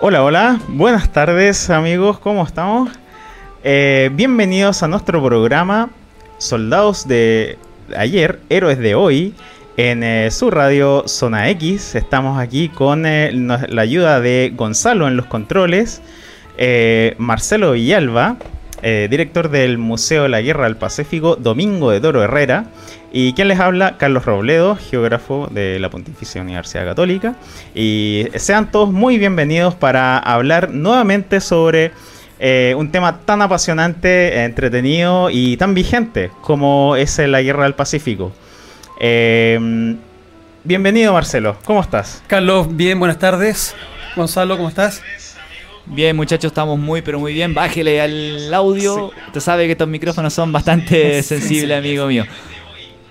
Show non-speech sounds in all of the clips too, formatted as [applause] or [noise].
Hola, hola, buenas tardes amigos, ¿cómo estamos? Eh, bienvenidos a nuestro programa Soldados de ayer, Héroes de hoy, en eh, su radio Zona X. Estamos aquí con eh, la ayuda de Gonzalo en los controles, Marcelo Villalba, director del Museo de la Guerra del Pacífico, Domingo de Toro Herrera, y quien les habla, Carlos Robledo, geógrafo de la Pontificia Universidad Católica. Y sean todos muy bienvenidos para hablar nuevamente sobre eh, un tema tan apasionante, entretenido y tan vigente como es la Guerra del Pacífico. Eh, bienvenido Marcelo, ¿cómo estás? Carlos, bien, buenas tardes. Gonzalo, ¿cómo estás? Bien, muchachos, estamos muy, pero muy bien. Bájele al audio. Usted sabe que estos micrófonos son bastante [laughs] sensibles, amigo mío.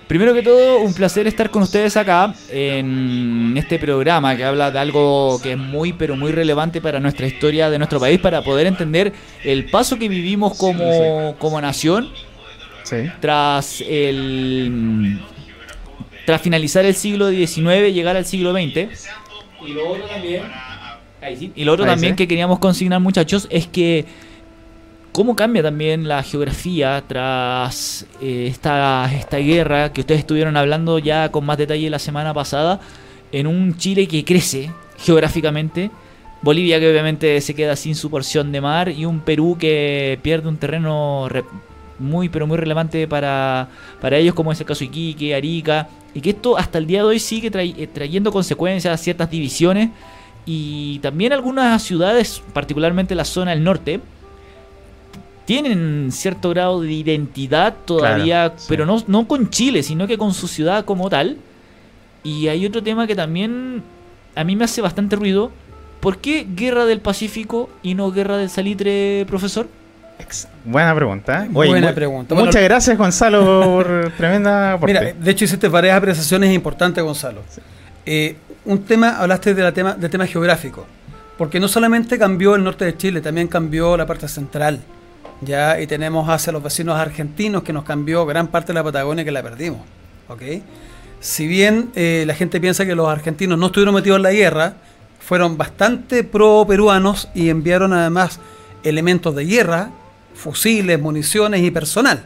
Primero que todo, un placer estar con ustedes acá en este programa que habla de algo que es muy, pero muy relevante para nuestra historia de nuestro país, para poder entender el paso que vivimos como, como nación tras el tras finalizar el siglo XIX, llegar al siglo XX. Y lo otro también, y lo otro también que queríamos consignar, muchachos, es que cómo cambia también la geografía tras eh, esta, esta guerra que ustedes estuvieron hablando ya con más detalle la semana pasada, en un Chile que crece geográficamente, Bolivia que obviamente se queda sin su porción de mar y un Perú que pierde un terreno muy pero muy relevante para, para ellos como es el caso Iquique, Arica, y que esto hasta el día de hoy sigue eh, trayendo consecuencias, ciertas divisiones y también algunas ciudades, particularmente la zona del norte, tienen cierto grado de identidad todavía, pero no, no con Chile, sino que con su ciudad como tal. Y hay otro tema que también a mí me hace bastante ruido. ¿Por qué Guerra del Pacífico y no Guerra del Salitre, profesor? Buena pregunta. ¿eh? Buena pregunta. Muchas gracias, Gonzalo, por [laughs] tremenda Mira, de hecho hiciste varias apreciaciones importantes, Gonzalo. Eh, un tema, hablaste de la tema, de tema geográfico, porque no solamente cambió el norte de Chile, también cambió la parte central ya y tenemos hacia los vecinos argentinos que nos cambió gran parte de la Patagonia que la perdimos. Si bien eh, la gente piensa que los argentinos no estuvieron metidos en la guerra, fueron bastante pro-peruanos y enviaron además elementos de guerra, fusiles, municiones y personal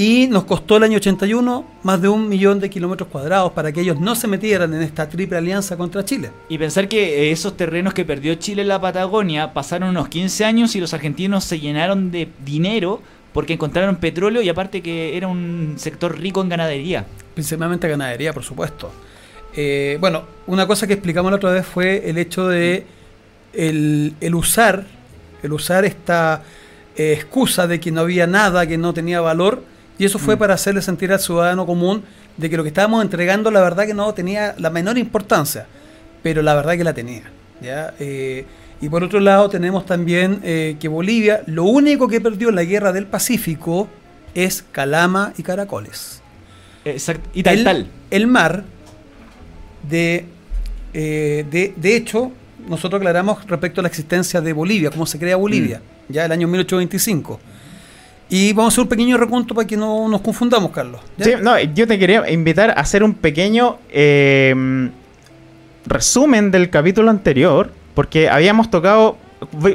y nos costó el año 81 más de un millón de kilómetros cuadrados para que ellos no se metieran en esta triple alianza contra Chile. Y pensar que eh, esos terrenos que perdió Chile en la Patagonia pasaron unos 15 años y los argentinos se llenaron de dinero porque encontraron petróleo y aparte que era un sector rico en ganadería. Principalmente ganadería, por supuesto. Eh, bueno, una cosa que explicamos la otra vez fue el hecho de el, usar, el usar esta eh, excusa de que no había nada, que no tenía valor, y eso fue mm. para hacerle sentir al ciudadano común de que lo que estábamos entregando, la verdad que no tenía la menor importancia, pero la verdad que la tenía. ¿ya? Eh, y por otro lado tenemos también eh, que Bolivia, lo único que perdió en la guerra del Pacífico es Calama y Caracoles. Exacto. Y tal, el, tal. El mar, de, eh, de, de, hecho, nosotros aclaramos respecto a la existencia de Bolivia, cómo se crea Bolivia, mm. ya el año 1825 y vamos a hacer un pequeño recuento para que no nos confundamos, Carlos. Sí, no, yo te quería invitar a hacer un pequeño eh, resumen del capítulo anterior, porque habíamos tocado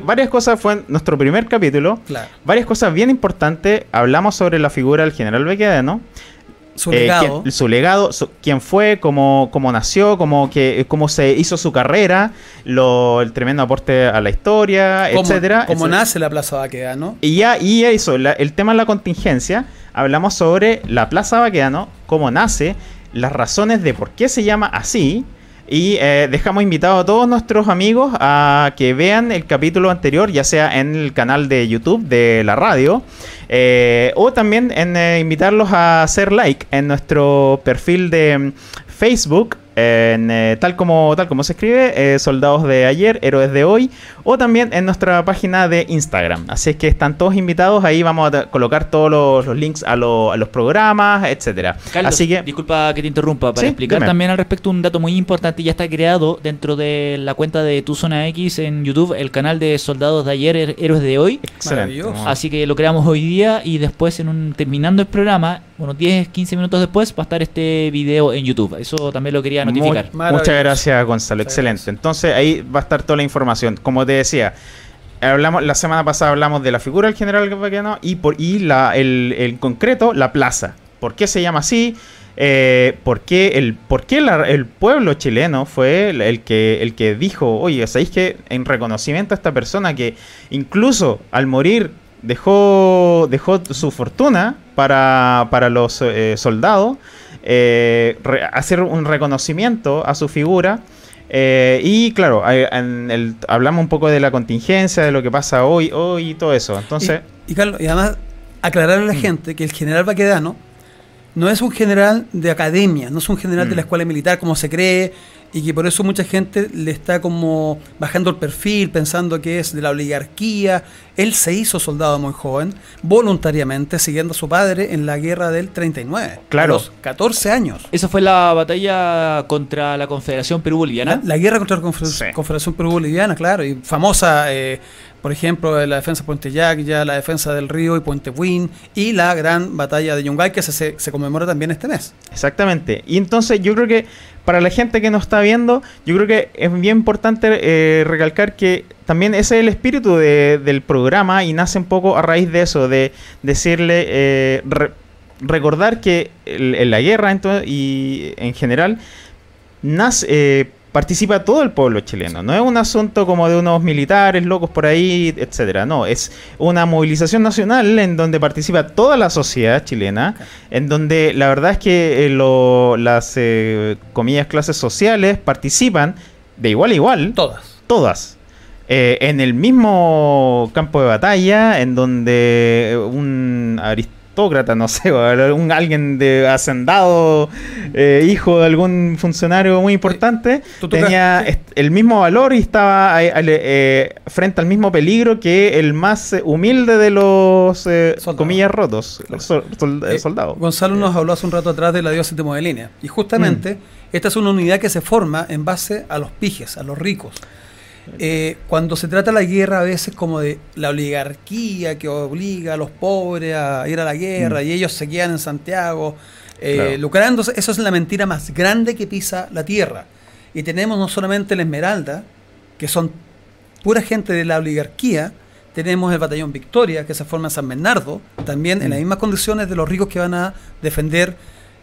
varias cosas, fue en nuestro primer capítulo, varias cosas bien importantes. Hablamos sobre la figura del general Bequedano. Su legado. Eh, su legado, quién fue, cómo, cómo nació, cómo, que, cómo se hizo su carrera, lo, el tremendo aporte a la historia, etcétera. Cómo nace la Plaza Baquedano. Y ya, y eso, el tema de la contingencia, hablamos sobre la Plaza Baquedano, cómo nace, las razones de por qué se llama así, y eh, dejamos invitados a todos nuestros amigos a que vean el capítulo anterior, ya sea en el canal de YouTube de la radio, eh, o también en eh, invitarlos a hacer like en nuestro perfil de mm, Facebook en, eh, tal, como, tal como se escribe, eh, Soldados de ayer, Héroes de hoy, o también en nuestra página de Instagram. Así es que están todos invitados, ahí vamos a colocar todos los, links a, los programas, etcétera. Así que, disculpa que te interrumpa, para explicar también al respecto un dato muy importante, ya está creado dentro de la cuenta de Tu Zona X en YouTube, el canal de Soldados de ayer, Héroes de hoy. Excelente. Así que lo creamos hoy día y después en un terminando el programa unos 10, 15 minutos después va a estar este video en YouTube. Eso también lo quería notificar. Mu- muchas gracias, Gonzalo. Muchas Excelente. gracias. Entonces ahí va a estar toda la información. Como te decía, hablamos la semana pasada hablamos de la figura del general Baquedano y por y la el, en concreto la plaza. ¿Por qué se llama así? Eh, ¿Por qué, el, por qué la- el pueblo chileno fue el, el que, el que dijo, oye, ¿sabéis que en reconocimiento a esta persona que incluso al morir dejó, dejó su fortuna para, para los eh, soldados, eh, re- hacer un reconocimiento a su figura? Eh, y claro, hay- en el- hablamos un poco de la contingencia, de lo que pasa hoy, hoy y todo eso. Entonces, Y, y, Carlos, y además aclararle a la Mm. gente que el general Baquedano no es un general de academia, no es un general de Mm. la escuela militar como se cree y que por eso mucha gente le está como bajando el perfil pensando que es de la oligarquía. Él se hizo soldado muy joven, voluntariamente, siguiendo a su padre en la guerra del 39. Claro. A los 14 años. Esa fue la batalla contra la Confederación Perú-Boliviana. La, la guerra contra la Sí. Confederación Perú-Boliviana, claro, y famosa, eh, por ejemplo, la defensa de Puente Yacya, la defensa del Río y Puente Buin, y la gran batalla de Yungay, que se, se, conmemora también este mes. Exactamente. Y entonces yo creo que para la gente que nos está viendo, yo creo que es bien importante eh, recalcar que también ese es el espíritu de- del programa y nace un poco a raíz de eso, de decirle, eh, re- recordar que en la guerra entonces, y en general nace, eh, participa todo el pueblo chileno. No es un asunto como de unos militares locos por ahí, etcétera. No, es una movilización nacional en donde participa toda la sociedad chilena, en donde la verdad es que eh, lo- las eh, comillas clases sociales participan de igual a igual, Todas. todas. Eh, en el mismo campo de batalla, en donde un aristócrata, no sé, un alguien de hacendado, eh, hijo de algún funcionario muy importante, tú tocas- tenía el mismo valor y estaba eh, eh, frente al mismo peligro que el más eh, humilde de los eh, comillas rotos, Claro. sol- sol- eh, Eh, soldados. Gonzalo nos habló hace un rato atrás de la diócesis de Modelina. Y justamente esta es una unidad que se forma en base a los pijes, a los ricos. Eh, cuando se trata la guerra a veces como de la oligarquía que obliga a los pobres a ir a la guerra Mm. y ellos se quedan en Santiago eh, Claro. lucrándose, eso es la mentira más grande que pisa la tierra. Y tenemos no solamente la Esmeralda, que son pura gente de la oligarquía, tenemos el batallón Victoria, que se forma en San Bernardo, también en las Mm. mismas condiciones de los ricos que van a defender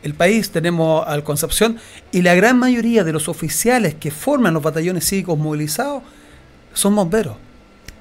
el país. Tenemos al Concepción y la gran mayoría de los oficiales que forman los batallones cívicos movilizados son bomberos.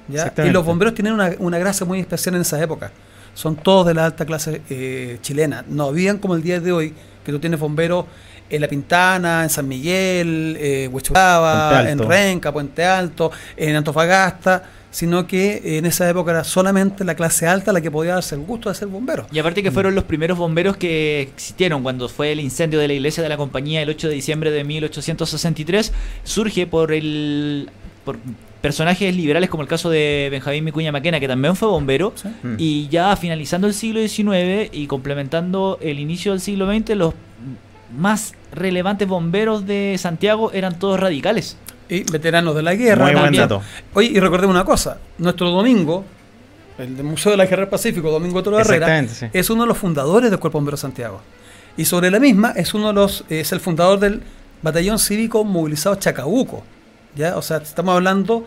¿ya? Y los bomberos tienen una, una gracia muy especial en esa época. Son todos de la alta clase eh, chilena. No habían como el día de hoy, que tú tienes bomberos en La Pintana, en San Miguel, eh, Huechuraba, en. Renca, Puente Alto, en Antofagasta, sino que en esa época era solamente la clase alta la que podía darse el gusto de ser bombero. Y aparte que fueron los primeros bomberos que existieron cuando fue el incendio de la iglesia de la compañía el 8 de diciembre de 1863, surge por el por personajes liberales como el caso de Benjamín Micuña Maquena, que también fue bombero, ¿sí? Mm. y ya finalizando el siglo XIX y complementando el inicio del siglo XX, los más relevantes bomberos de Santiago eran todos radicales. Y veteranos de la guerra. Muy buen dato. Oye, y recordemos una cosa, nuestro domingo, el del Museo de la Guerra del Pacífico, Domingo Toro Herrera, sí. es uno de los fundadores del Cuerpo Bombero Santiago. Y sobre la misma es uno de los, es el fundador del Batallón Cívico Movilizado Chacabuco. ¿ya? O sea, estamos hablando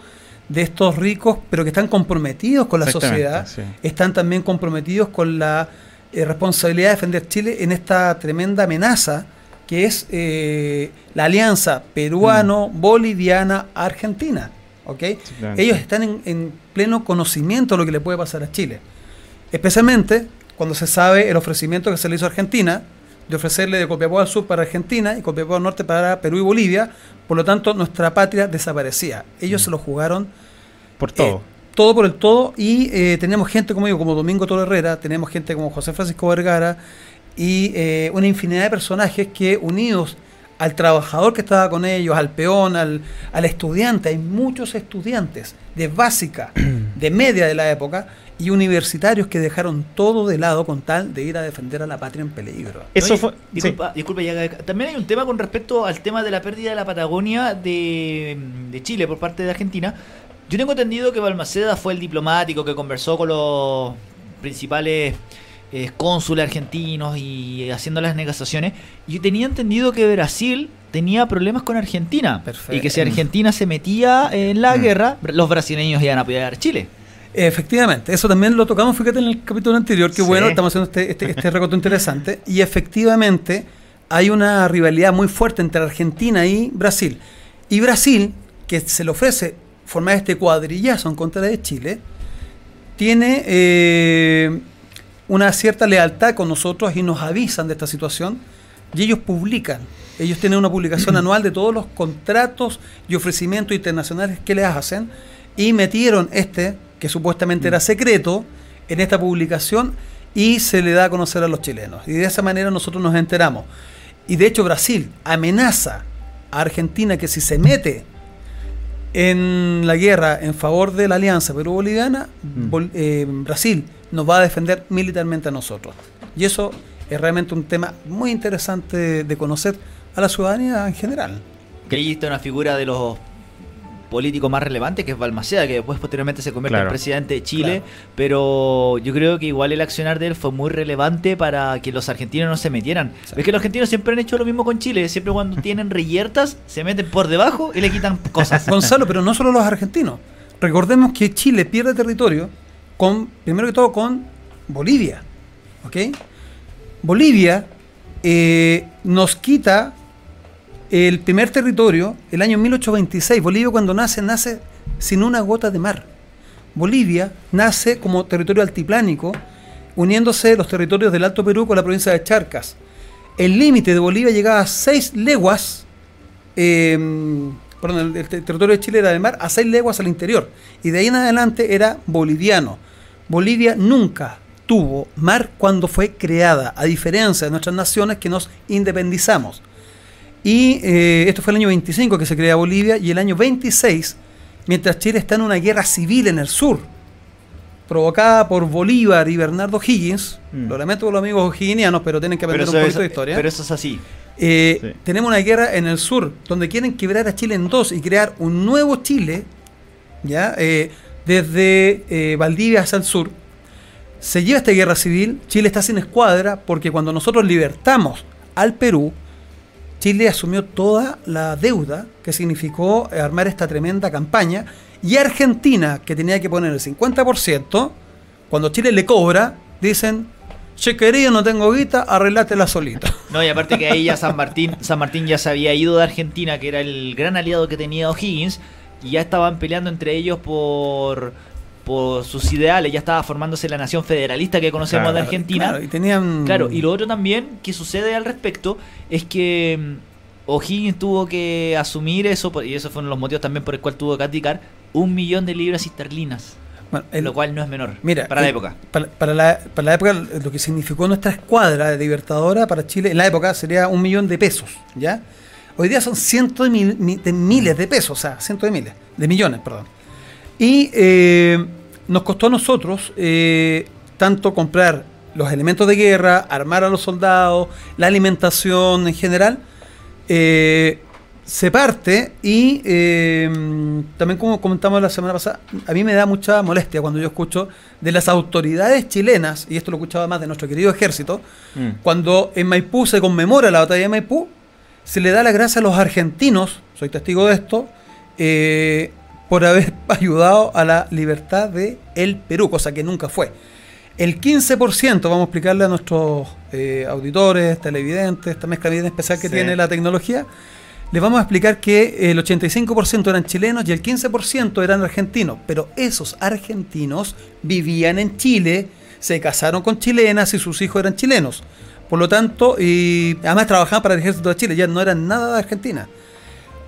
de estos ricos, pero que están comprometidos con la sociedad, sí. están también comprometidos con la eh, responsabilidad de defender Chile en esta tremenda amenaza que es eh, la alianza peruano-boliviana-argentina. ¿ok? Exactamente. Ellos están en, en pleno conocimiento de lo que le puede pasar a Chile. Especialmente cuando se sabe el ofrecimiento que se le hizo a Argentina de ofrecerle de Copiapó al sur para Argentina y Copiapó al norte para Perú y Bolivia. Por lo tanto, nuestra patria desaparecía. Ellos se lo jugaron Por todo. eh, todo por el todo. Y eh, tenemos gente, como digo, como Domingo Toro Herrera, tenemos gente como José Francisco Vergara y eh, una infinidad de personajes que unidos al trabajador que estaba con ellos, al peón, al, al estudiante, hay muchos estudiantes de básica, [clears throat] de media de la época, y universitarios que dejaron todo de lado con tal de ir a defender a la patria en peligro. Eso Oye, fue. sí. Disculpa, disculpa, ya- también hay un tema con respecto al tema de la pérdida de la Patagonia de, de Chile por parte de Argentina. Yo tengo entendido que Balmaceda fue el diplomático que conversó con los principales eh, cónsules argentinos y haciendo las negociaciones. Yo tenía entendido que Brasil tenía problemas con Argentina. Y que si Argentina se metía en la mm. guerra, los brasileños iban a apoyar a Chile. Efectivamente, eso también lo tocamos, fíjate en el capítulo anterior, que bueno, estamos haciendo este, este, este recorte interesante. Y efectivamente hay una rivalidad muy fuerte entre Argentina y Brasil. Y Brasil, que se le ofrece formar este cuadrillazo en contra de Chile, tiene eh, una cierta lealtad con nosotros y nos avisan de esta situación y ellos publican. Ellos tienen una publicación [clears throat] anual de todos los contratos y ofrecimientos internacionales que les hacen y metieron este, que supuestamente era secreto, en esta publicación y se le da a conocer a los chilenos. Y de esa manera nosotros nos enteramos. Y de hecho Brasil amenaza a Argentina que si se mete en la guerra en favor de la alianza Perú-Boliviana, mm. eh, Brasil nos va a defender militarmente a nosotros. Y eso es realmente un tema muy interesante de conocer a la ciudadanía en general. Creíste una figura de los político más relevante, que es Balmaceda, que después posteriormente se convierte en presidente de Chile, pero yo creo que igual el accionar de él fue muy relevante para que los argentinos no se metieran. Es que los argentinos siempre han hecho lo mismo con Chile, siempre cuando tienen reyertas se meten por debajo y le quitan cosas. [laughs] Gonzalo, pero no solo los argentinos. Recordemos que Chile pierde territorio con, primero que todo, con Bolivia. Bolivia eh, nos quita el primer territorio, el año 1826, Bolivia cuando nace, nace sin una gota de mar. Bolivia nace como territorio altiplánico, uniéndose los territorios del Alto Perú con la provincia de Charcas. El límite de Bolivia llegaba a seis leguas, em, perdón, el, territorio de Chile era del mar, a seis leguas al interior. Y de ahí en adelante era boliviano. Bolivia nunca tuvo mar cuando fue creada, a diferencia de nuestras naciones que nos independizamos. Y eh, esto fue el año 25 que se crea Bolivia y el año 26, mientras Chile está en una guerra civil en el sur, provocada por Bolívar y Bernardo Higgins, mm. lo lamento por los amigos higginianos, pero tienen que aprender un poquito de historia. Pero eso es así. Eh, tenemos una guerra en el sur, donde quieren quebrar a Chile en dos y crear un nuevo Chile, ¿ya? Eh, desde Valdivia hacia el sur. Se lleva esta guerra civil, Chile está sin escuadra, porque cuando nosotros libertamos al Perú, Chile asumió toda la deuda que significó eh, armar esta tremenda campaña y Argentina, que tenía que poner el 50%, cuando Chile le cobra, dicen, che querido, no tengo guita, arreglátela solito. [laughs] No, y aparte que ahí ya San Martín, San Martín ya se había ido de Argentina, que era el gran aliado que tenía O'Higgins, y ya estaban peleando entre ellos por por sus ideales, ya estaba formándose la nación federalista que conocemos de Argentina. Claro, y tenían... Claro, y lo otro también que sucede al respecto es que mm, O'Higgins tuvo que asumir eso, y esos fueron los motivos también por el cual tuvo que aplicar un millón de libras esterlinas. Lo cual no es menor mira, para la época. Para, la, para la época, lo que significó nuestra escuadra de Libertadora para Chile, en la época sería un millón de pesos, ¿ya? Hoy día son cientos de, de miles de pesos, o sea, cientos de miles, de millones, perdón. Y eh, nos costó a nosotros eh, tanto comprar los elementos de guerra, armar a los soldados, la alimentación en general. Eh, se parte y también como comentamos la semana pasada, a mí me da mucha molestia cuando yo escucho de las autoridades chilenas, y esto lo escuchaba más de nuestro querido ejército, mm. cuando en Maipú se conmemora la batalla de Maipú, se le da la gracia a los argentinos, soy testigo de esto, por haber [laughs] ayudado a la libertad de el Perú, cosa que nunca fue. El 15%, vamos a explicarle a nuestros eh, auditores, televidentes, esta mezcla bien especial que tiene la tecnología, les vamos a explicar que el 85% eran chilenos y el 15% eran argentinos, pero esos argentinos vivían en Chile, se casaron con chilenas y sus hijos eran chilenos. Por lo tanto, y además trabajaban para el ejército de Chile, ya no eran nada de Argentina.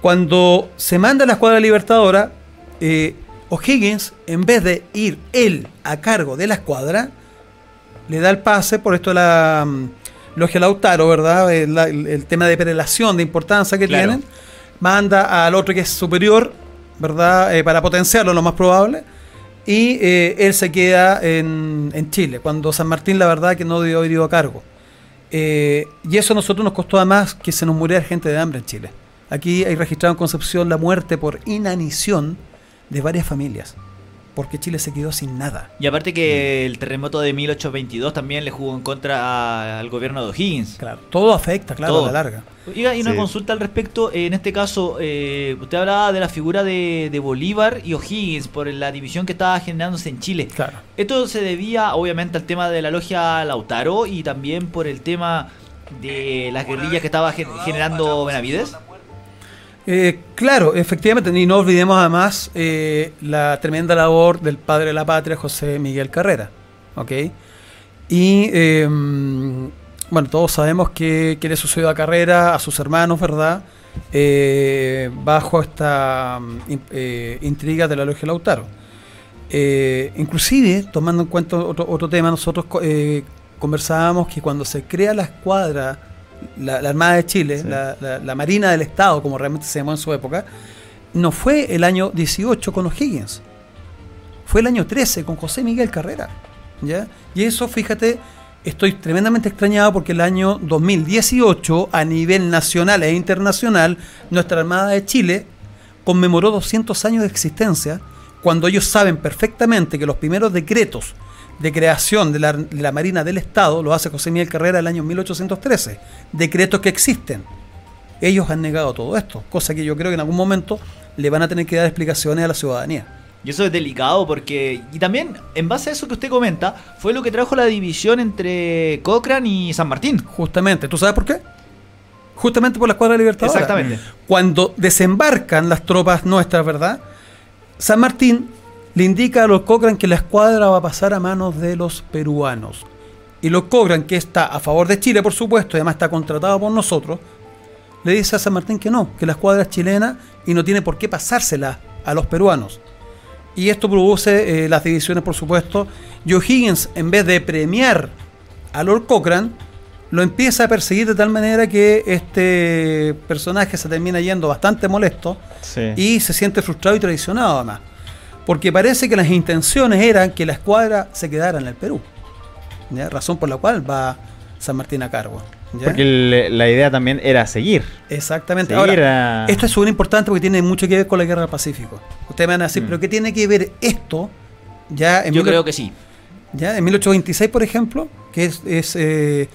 Cuando se manda la escuadra libertadora, eh, O'Higgins, en vez de ir él a cargo de la escuadra, le da el pase por esto de la um, logia Lautaro, ¿verdad? El, tema de prelación, de importancia que tienen. Manda al otro que es superior, ¿verdad? Eh, para potenciarlo, lo más probable. Y eh, él se queda en, Chile, cuando San Martín, la verdad, que no dio, dio a cargo. y eso a nosotros nos costó además que se nos muriera gente de hambre en Chile. Aquí hay registrado en Concepción la muerte por inanición de varias familias. Porque Chile se quedó sin nada. Y aparte que el terremoto de 1822 también le jugó en contra al gobierno de O'Higgins. Claro, todo afecta, claro, a la larga. y una consulta al respecto, en este caso, eh, usted hablaba de la figura de, de, Bolívar y O'Higgins por la división que estaba generándose en Chile. Claro. Esto se debía obviamente al tema de la logia Lautaro y también por el tema de las guerrillas que estaba generando Benavides. Eh, claro, efectivamente, y no olvidemos además eh, la tremenda labor del padre de la patria, José Miguel Carrera. ¿ok? Y em, bueno, todos sabemos que, le sucedió a Carrera, a sus hermanos, ¿verdad? Eh, bajo esta intriga de la Logia Lautaro. inclusive, tomando en cuenta otro, otro tema, nosotros conversábamos que cuando se crea la escuadra la, Armada de Chile, la, Marina del Estado, como realmente se llamó en su época, no fue el año 18 con O'Higgins, fue el año 13 con José Miguel Carrera. ¿ya? Y eso, fíjate, estoy tremendamente extrañado porque el año 2018, a nivel nacional e internacional, nuestra Armada de Chile conmemoró 200 años de existencia, cuando ellos saben perfectamente que los primeros decretos de creación de la, Marina del Estado lo hace José Miguel Carrera el año 1813. Decretos que existen. Ellos han negado todo esto, cosa que yo creo que en algún momento le van a tener que dar explicaciones a la ciudadanía. Y eso es delicado porque, y también en base a eso que usted comenta, fue lo que trajo la división entre Cochrane y San Martín. Justamente, ¿tú sabes por qué? Justamente por la Escuadra Libertadora. Exactamente. Cuando desembarcan las tropas nuestras, ¿verdad? San Martín le indica a los Cochrane que la escuadra va a pasar a manos de los peruanos. Y los Cochrane, que está a favor de Chile, por supuesto, y además está contratado por nosotros, le dice a San Martín que no, que la escuadra es chilena y no tiene por qué pasársela a los peruanos. Y esto produce eh, las divisiones, por supuesto. Y O'Higgins, en vez de premiar a Lord Cochrane, lo empieza a perseguir de tal manera que este personaje se termina yendo bastante molesto y se siente frustrado y traicionado además porque parece que las intenciones eran que la escuadra se quedara en el Perú. Razón por la cual va San Martín a cargo. Porque la idea también era seguir. Exactamente. Ahora, esto es súper importante porque tiene mucho que ver con la guerra del Pacífico. Ustedes me van a decir, mm. ¿pero qué tiene que ver esto? Ya en Yo creo que sí. Ya en 1826, por ejemplo, que es, eh,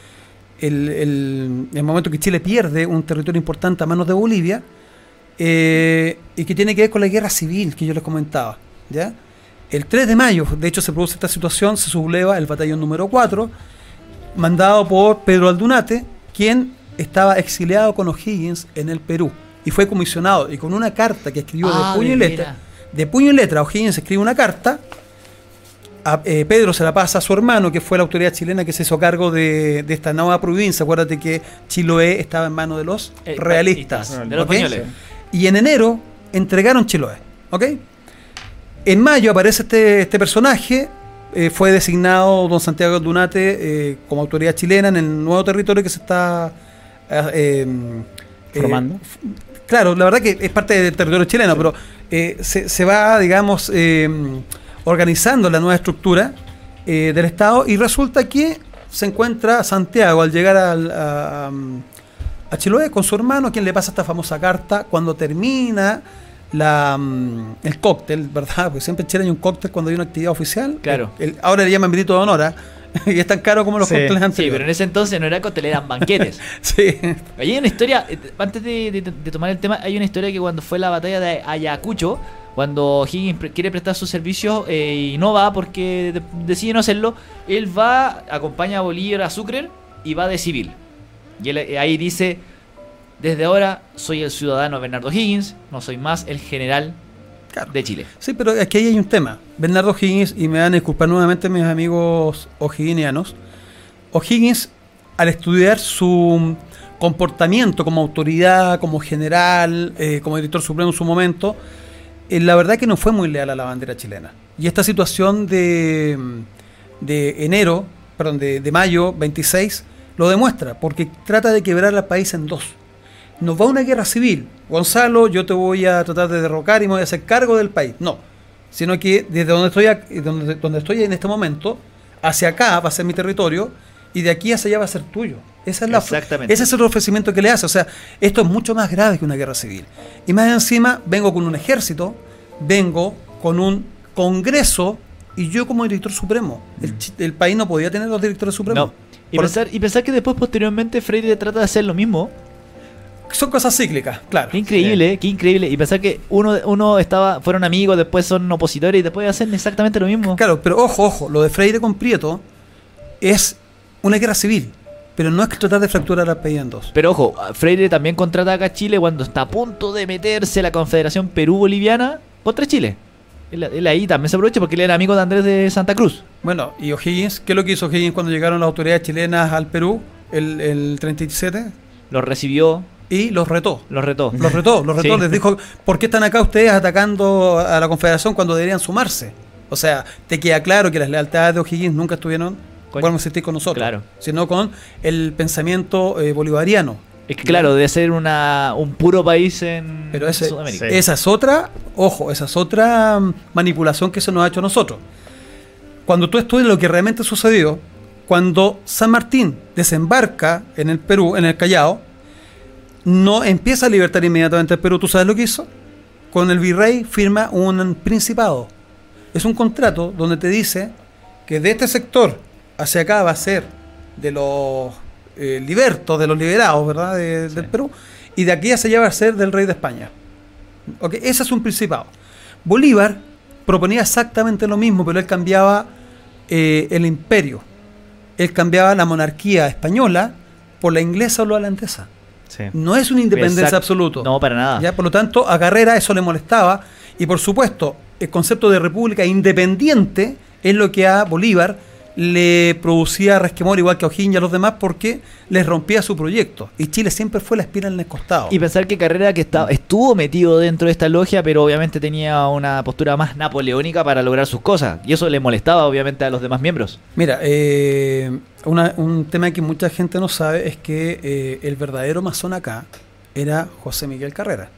el, momento que Chile pierde un territorio importante a manos de Bolivia, eh, y que tiene que ver con la guerra civil que yo les comentaba. ¿Ya? El 3 de mayo, de hecho, se produce esta situación, se subleva el batallón número 4, mandado por Pedro Aldunate, quien estaba exiliado con O'Higgins en el Perú y fue comisionado y con una carta que escribió de ah, puño y letra, de puño y letra, O'Higgins escribe una carta, a, eh, Pedro se la pasa a su hermano, que fue la autoridad chilena que se hizo cargo de, esta nueva provincia. Acuérdate que Chiloé estaba en manos de los eh, realistas. De los Y en enero entregaron Chiloé. ¿Ok? En mayo aparece este, este personaje, eh, fue designado don Santiago Dunate eh, como autoridad chilena en el nuevo territorio que se está eh, formando. claro, la verdad que es parte del territorio chileno, pero se, va, digamos, organizando la nueva estructura del Estado y resulta que se encuentra Santiago al llegar a, a Chiloé con su hermano, quien le pasa esta famosa carta cuando termina la, mm, el cóctel, ¿verdad? Porque siempre en Chile hay un cóctel cuando hay una actividad oficial. Claro. ahora le llaman grito de honor, ¿ah? [laughs] y es tan caro como los cócteles antes. Sí, pero en ese entonces no era cóctel, eran banquetes. [laughs] sí. Hay una historia, eh, antes de, tomar el tema, hay una historia que cuando fue la batalla de Ayacucho, cuando Higgins quiere prestar sus servicios eh, y no va porque decide no hacerlo, él va, acompaña a Bolívar a Sucre y va de civil. Y él, eh, ahí dice desde ahora soy el ciudadano Bernardo Higgins, no soy más el general de Chile. Sí, pero aquí hay un tema. Bernardo Higgins, y me van a disculpar nuevamente mis amigos o'higginianos, O'Higgins, al estudiar su comportamiento como autoridad, como general, eh, como director supremo en su momento, eh, la verdad que no fue muy leal a la bandera chilena. Y esta situación de, de enero, perdón, de, de mayo 26, lo demuestra, porque trata de quebrar al país en dos nos va una guerra civil. Gonzalo, yo te voy a tratar de derrocar y me voy a hacer cargo del país. No, sino que desde donde estoy, donde, donde estoy en este momento, hacia acá va a ser mi territorio y de aquí hacia allá va a ser tuyo. Esa es la, Exactamente. Ese es el ofrecimiento que le hace. O sea, esto es mucho más grave que una guerra civil. Y más encima, vengo con un ejército, vengo con un Congreso y yo como director supremo. El, el país no podía tener dos directores supremos. No. Y Por- pensar, y pensar que después, posteriormente, Freire trata de hacer lo mismo. Son cosas cíclicas, claro. Qué increíble, qué increíble. Y pensar que uno, uno estaba, fueron amigos, después son opositores y después hacen exactamente lo mismo. Claro, pero ojo, ojo, lo de Freire con Prieto es una guerra civil, pero no es que tratar de fracturar al país en dos. Pero ojo, Freire también contraata acá a Chile cuando está a punto de meterse la Confederación Perú-Boliviana contra Chile. Él, él ahí también se aprovecha porque él era amigo de Andrés de Santa Cruz. Bueno, y O'Higgins, ¿qué es lo que hizo O'Higgins cuando llegaron las autoridades chilenas al Perú el, el 37? Los recibió, Y los retó. los retó. Los retó, los retó, Sí. les dijo, ¿por qué están acá ustedes atacando a la Confederación cuando deberían sumarse? O sea, te queda claro que las lealtades de O'Higgins nunca estuvieron, podemos existir con nosotros, Claro. sino con el pensamiento eh, bolivariano. Es que claro, de ser una, un puro país en Pero ese- Sudamérica. Sí. Esa es otra, ojo, esa es otra mm, manipulación que se nos ha hecho a nosotros. Cuando tú estudias lo que realmente sucedió, cuando San Martín desembarca en el Perú, en el Callao, no empieza a libertar inmediatamente el Perú. ¿Tú sabes lo que hizo? Con el virrey firma un principado. Es un contrato donde te dice que de este sector hacia acá va a ser de los eh, libertos, de los liberados, ¿verdad? De- Del Perú. Y de aquí hacia allá va a ser del rey de España. Ok, Ese es un principado. Bolívar proponía exactamente lo mismo, pero él cambiaba eh, el imperio. Él cambiaba la monarquía española por la inglesa o la holandesa. Sí. No es una independencia Exacto. absoluta. No, para nada. ¿ya? Por lo tanto, a Carrera eso le molestaba. Y por supuesto, el concepto de república independiente es lo que a Bolívar le producía resquemor, igual que a O'Higgins y a los demás, porque les rompía su proyecto. Y Chile siempre fue la espina en el costado. Y pensar que Carrera que está, estuvo metido dentro de esta logia, pero obviamente tenía una postura más napoleónica para lograr sus cosas. Y eso le molestaba obviamente a los demás miembros. Mira, eh, una- un tema que mucha gente no sabe es que eh, el verdadero masón acá era José Miguel Carrera.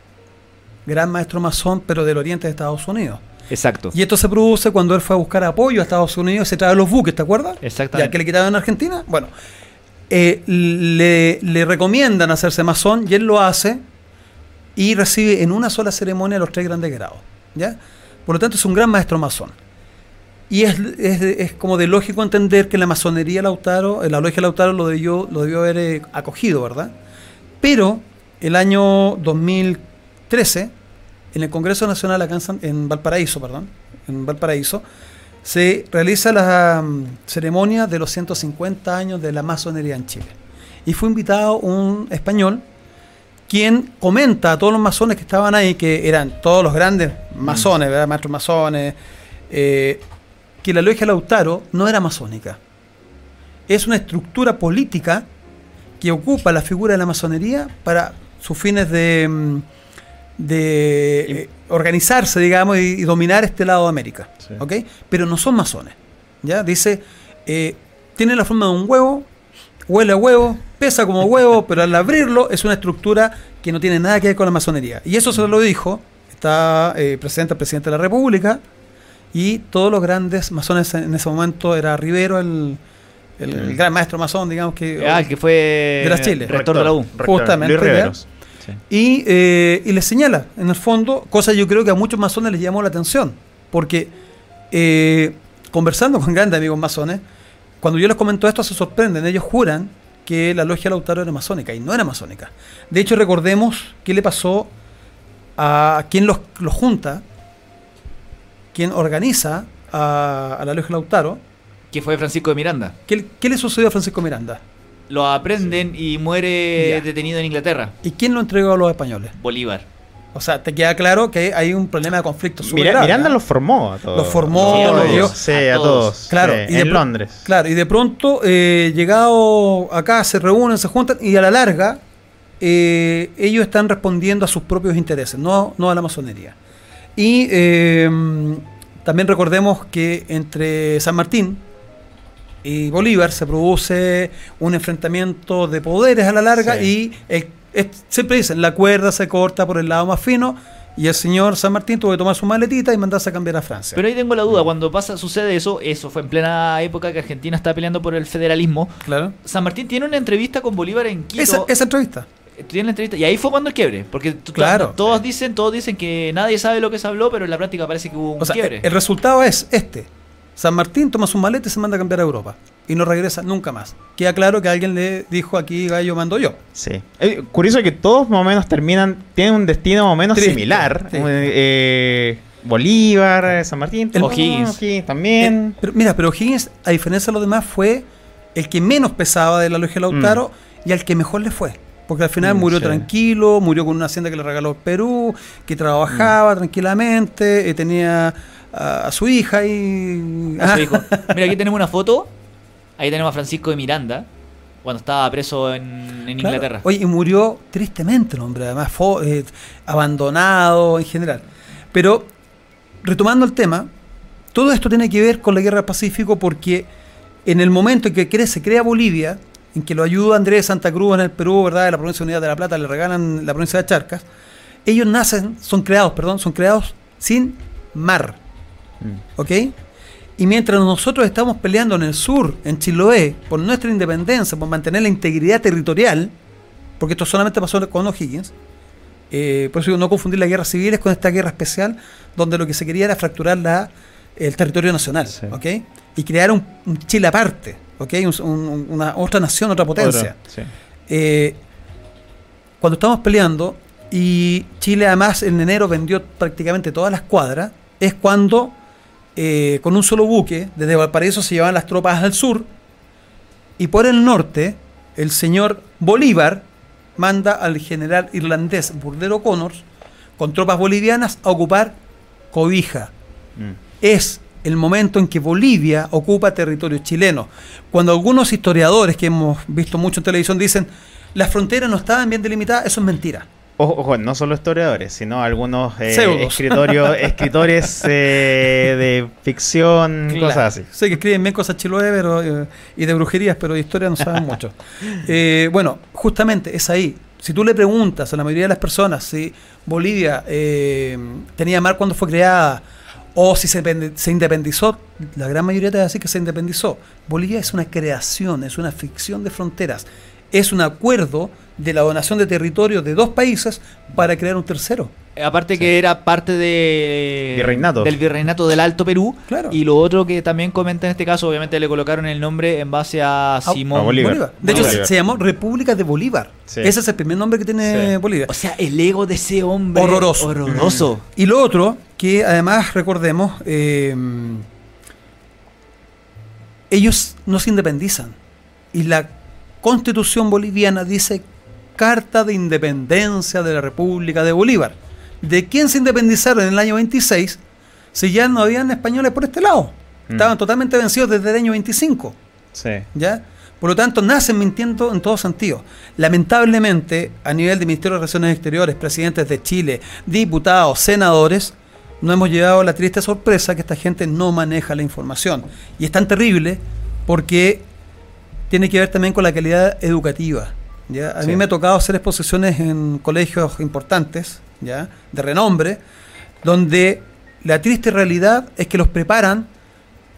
Gran maestro masón, pero del oriente de Estados Unidos. Exacto. Y esto se produce cuando él fue a buscar apoyo a Estados Unidos se trae los buques, ¿te acuerdas? Exactamente. Ya que le quitaban en Argentina. Bueno, eh, le, le recomiendan hacerse masón y él lo hace y recibe en una sola ceremonia los tres grandes grados. ¿ya? Por lo tanto, es un gran maestro masón. Y es, es, es como de lógico entender que la masonería Lautaro, eh, la logia Lautaro lo debió, lo debió haber eh, acogido, ¿verdad? Pero el año 2013, en el Congreso Nacional en Valparaíso, perdón, en Valparaíso, se realiza la mm, ceremonia de los 150 años de la masonería en Chile. Y fue invitado un español quien comenta a todos los masones que estaban ahí, que eran todos los grandes masones, ¿verdad? maestros masones, eh, que la logia Lautaro no era masónica. Es una estructura política que ocupa la figura de la masonería para sus fines de, mm, de eh, organizarse, digamos, y, y dominar este lado de América. Sí. ¿ok? Pero no son masones. ¿ya? Dice, eh, tiene la forma de un huevo, huele a huevo, pesa como huevo, pero al abrirlo es una estructura que no tiene nada que ver con la masonería. Y eso se lo dijo, está eh, presente el presidente de la República y todos los grandes masones en ese momento era Rivero, el, el- el gran maestro masón, digamos que... Ah, el que fue De las Chile. rector de la U. rector, Justamente, Luis. Sí. Y, eh, y les señala, en el fondo, cosa yo creo que a muchos masones les llamó la atención, porque eh, conversando con grandes amigos masones, cuando yo les comento esto se sorprenden, ellos juran que la logia Lautaro era masónica y no era masónica. De hecho, recordemos qué le pasó a quien los, los junta, quien organiza a, a la logia Lautaro. Que fue Francisco de Miranda. ¿Qué, qué le sucedió a Francisco Miranda? Lo aprenden y muere Ya. detenido en Inglaterra. ¿Y quién lo entregó a los españoles? Bolívar. O sea, te queda claro que hay un problema de conflicto Mira- grave, Miranda los formó a todos. Los formó, Sí, a Los todos. dio- Sí, A a todos. todos. Claro, sí, y de en pro- Londres. Claro, y de pronto, eh, llegado acá, se reúnen, se juntan y a la larga eh, ellos están respondiendo a sus propios intereses, no, no a la masonería. Y eh, también recordemos que entre San Martín y Bolívar se produce un enfrentamiento de poderes a la larga Sí. y siempre dicen, la cuerda se corta por el lado más fino y el señor San Martín tuvo que tomar su maletita y mandarse a cambiar a Francia. Pero ahí tengo la duda, cuando pasa, sucede eso, eso fue en plena época que Argentina está peleando por el federalismo. claro. San Martín tiene una entrevista con Bolívar en Quito. Esa, esa entrevista. tiene la entrevista. Y ahí fue cuando el quiebre. Porque Claro. todos dicen, todos dicen que nadie sabe lo que se habló, pero en la práctica parece que hubo un O sea, quiebre. el resultado es este. San Martín toma su maleta y se manda a cambiar a Europa. Y no regresa nunca más. Queda claro que alguien le dijo aquí gallo mando yo. Sí. Eh, curioso que todos más o menos terminan, tienen un destino más o menos Triste, similar. sí. Eh, Bolívar, eh, San Martín, El- O'Higgins también. Eh, pero, mira, pero Higgins, a diferencia de los demás, fue el que menos pesaba de la logia Lautaro y al que mejor le fue. Porque al final Mm, murió sí. tranquilo, murió con una hacienda que le regaló el Perú, que trabajaba tranquilamente, eh, tenía a, a su hija y... Eso Ah, [laughs] dijo. Mira, aquí tenemos una foto. Ahí tenemos a Francisco de Miranda. Cuando estaba preso en, en claro. Inglaterra. Oye, y murió tristemente el hombre, además fue eh, abandonado en general. Pero, retomando el tema, todo esto tiene que ver con la guerra del Pacífico porque en el momento en que cre- se crea Bolivia, en que lo ayuda Andrés Santa Cruz en el Perú, ¿verdad? De la provincia de Unidad de la Plata, le regalan la provincia de Charcas, ellos nacen, son creados, perdón, son creados sin mar. Mm. ¿Ok? Y mientras nosotros estamos peleando en el sur, en Chiloé, por nuestra independencia, por mantener la integridad territorial, porque esto solamente pasó con O'Higgins, eh, por eso digo, no confundir las guerras civiles con esta guerra especial, donde lo que se quería era fracturar la, el territorio nacional, Sí. ¿ok? Y crear un, un Chile aparte, ¿ok? Un- un- una otra nación, otra potencia. Otra, sí. Eh, cuando estamos peleando y Chile además en enero vendió prácticamente todas las cuadras, es cuando eh, con un solo buque desde Valparaíso se llevaban las tropas al sur y por el norte el señor Bolívar manda al general irlandés Burdero Connors con tropas bolivianas a ocupar Cobija Mm. es el momento en que Bolivia ocupa territorio chileno. Cuando algunos historiadores que hemos visto mucho en televisión dicen las fronteras no estaban bien delimitadas, eso es mentira. Ojo, ojo, no solo historiadores, sino algunos eh, Pseudos. escritorio- [laughs] escritores eh, de ficción, cosas así. Sé que escriben bien cosas chiloé pero, eh, y de brujerías, pero de historia no saben mucho. [laughs] Bueno, justamente es ahí. Si tú le preguntas a la mayoría de las personas si Bolivia tenía mar cuando fue creada o si se, se independizó, la gran mayoría te va a decir que se independizó. Bolivia es una creación, es una ficción de fronteras. Es un acuerdo de la donación de territorio de dos países para crear un tercero. Aparte que era parte de Virreinato. del virreinato del Alto Perú. Claro. Y lo otro que también comenta en este caso, obviamente le colocaron el nombre en base a Simón. a Bolívar. Bolívar. De hecho, Bolívar. se, llamó República de Bolívar. Sí. Ese es el primer nombre que tiene Sí. Bolivia. O sea, el ego de ese hombre. Horroroso. Horroroso. [laughs] Y lo otro, que además recordemos, eh, ellos no se independizan. Y la constitución boliviana dice Carta de Independencia de la República de Bolívar. ¿De quién se independizaron en el año 26 si ya no habían españoles por este lado? Mm. Estaban totalmente vencidos desde el año 25. Sí. ¿ya? Por lo tanto, nacen mintiendo en todo sentido. Lamentablemente, a nivel de Ministerio de Relaciones Exteriores, presidentes de Chile, diputados, senadores, no hemos llegado a la triste sorpresa que esta gente no maneja la información. Y es tan terrible porque tiene que ver también con la calidad educativa. ¿Ya? A Sí. mí me ha tocado hacer exposiciones en colegios importantes, ¿ya? de renombre, donde la triste realidad es que los preparan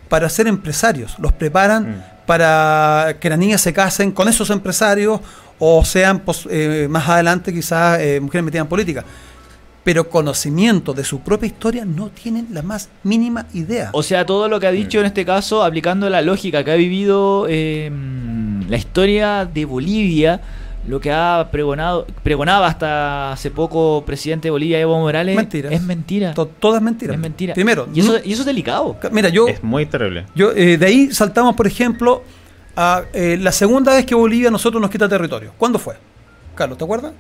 para ser empresarios, los preparan Mm. para que las niñas se casen con esos empresarios o sean pos- eh, más adelante quizás eh, mujeres metidas en política. Pero conocimiento de su propia historia no tienen la más mínima idea. O sea, todo lo que ha dicho en este caso, aplicando la lógica que ha vivido eh, la historia de Bolivia, lo que ha pregonado, pregonaba hasta hace poco presidente de Bolivia, Evo Morales, Mentiras. es mentira. To- Todas mentiras. Es mentira. Primero, y eso, no- y eso es delicado. mira, yo, Es muy terrible. yo eh, de ahí saltamos, por ejemplo, a eh, la segunda vez que Bolivia a nosotros nos quita territorio. ¿Cuándo fue? Carlos, ¿te acuerdas?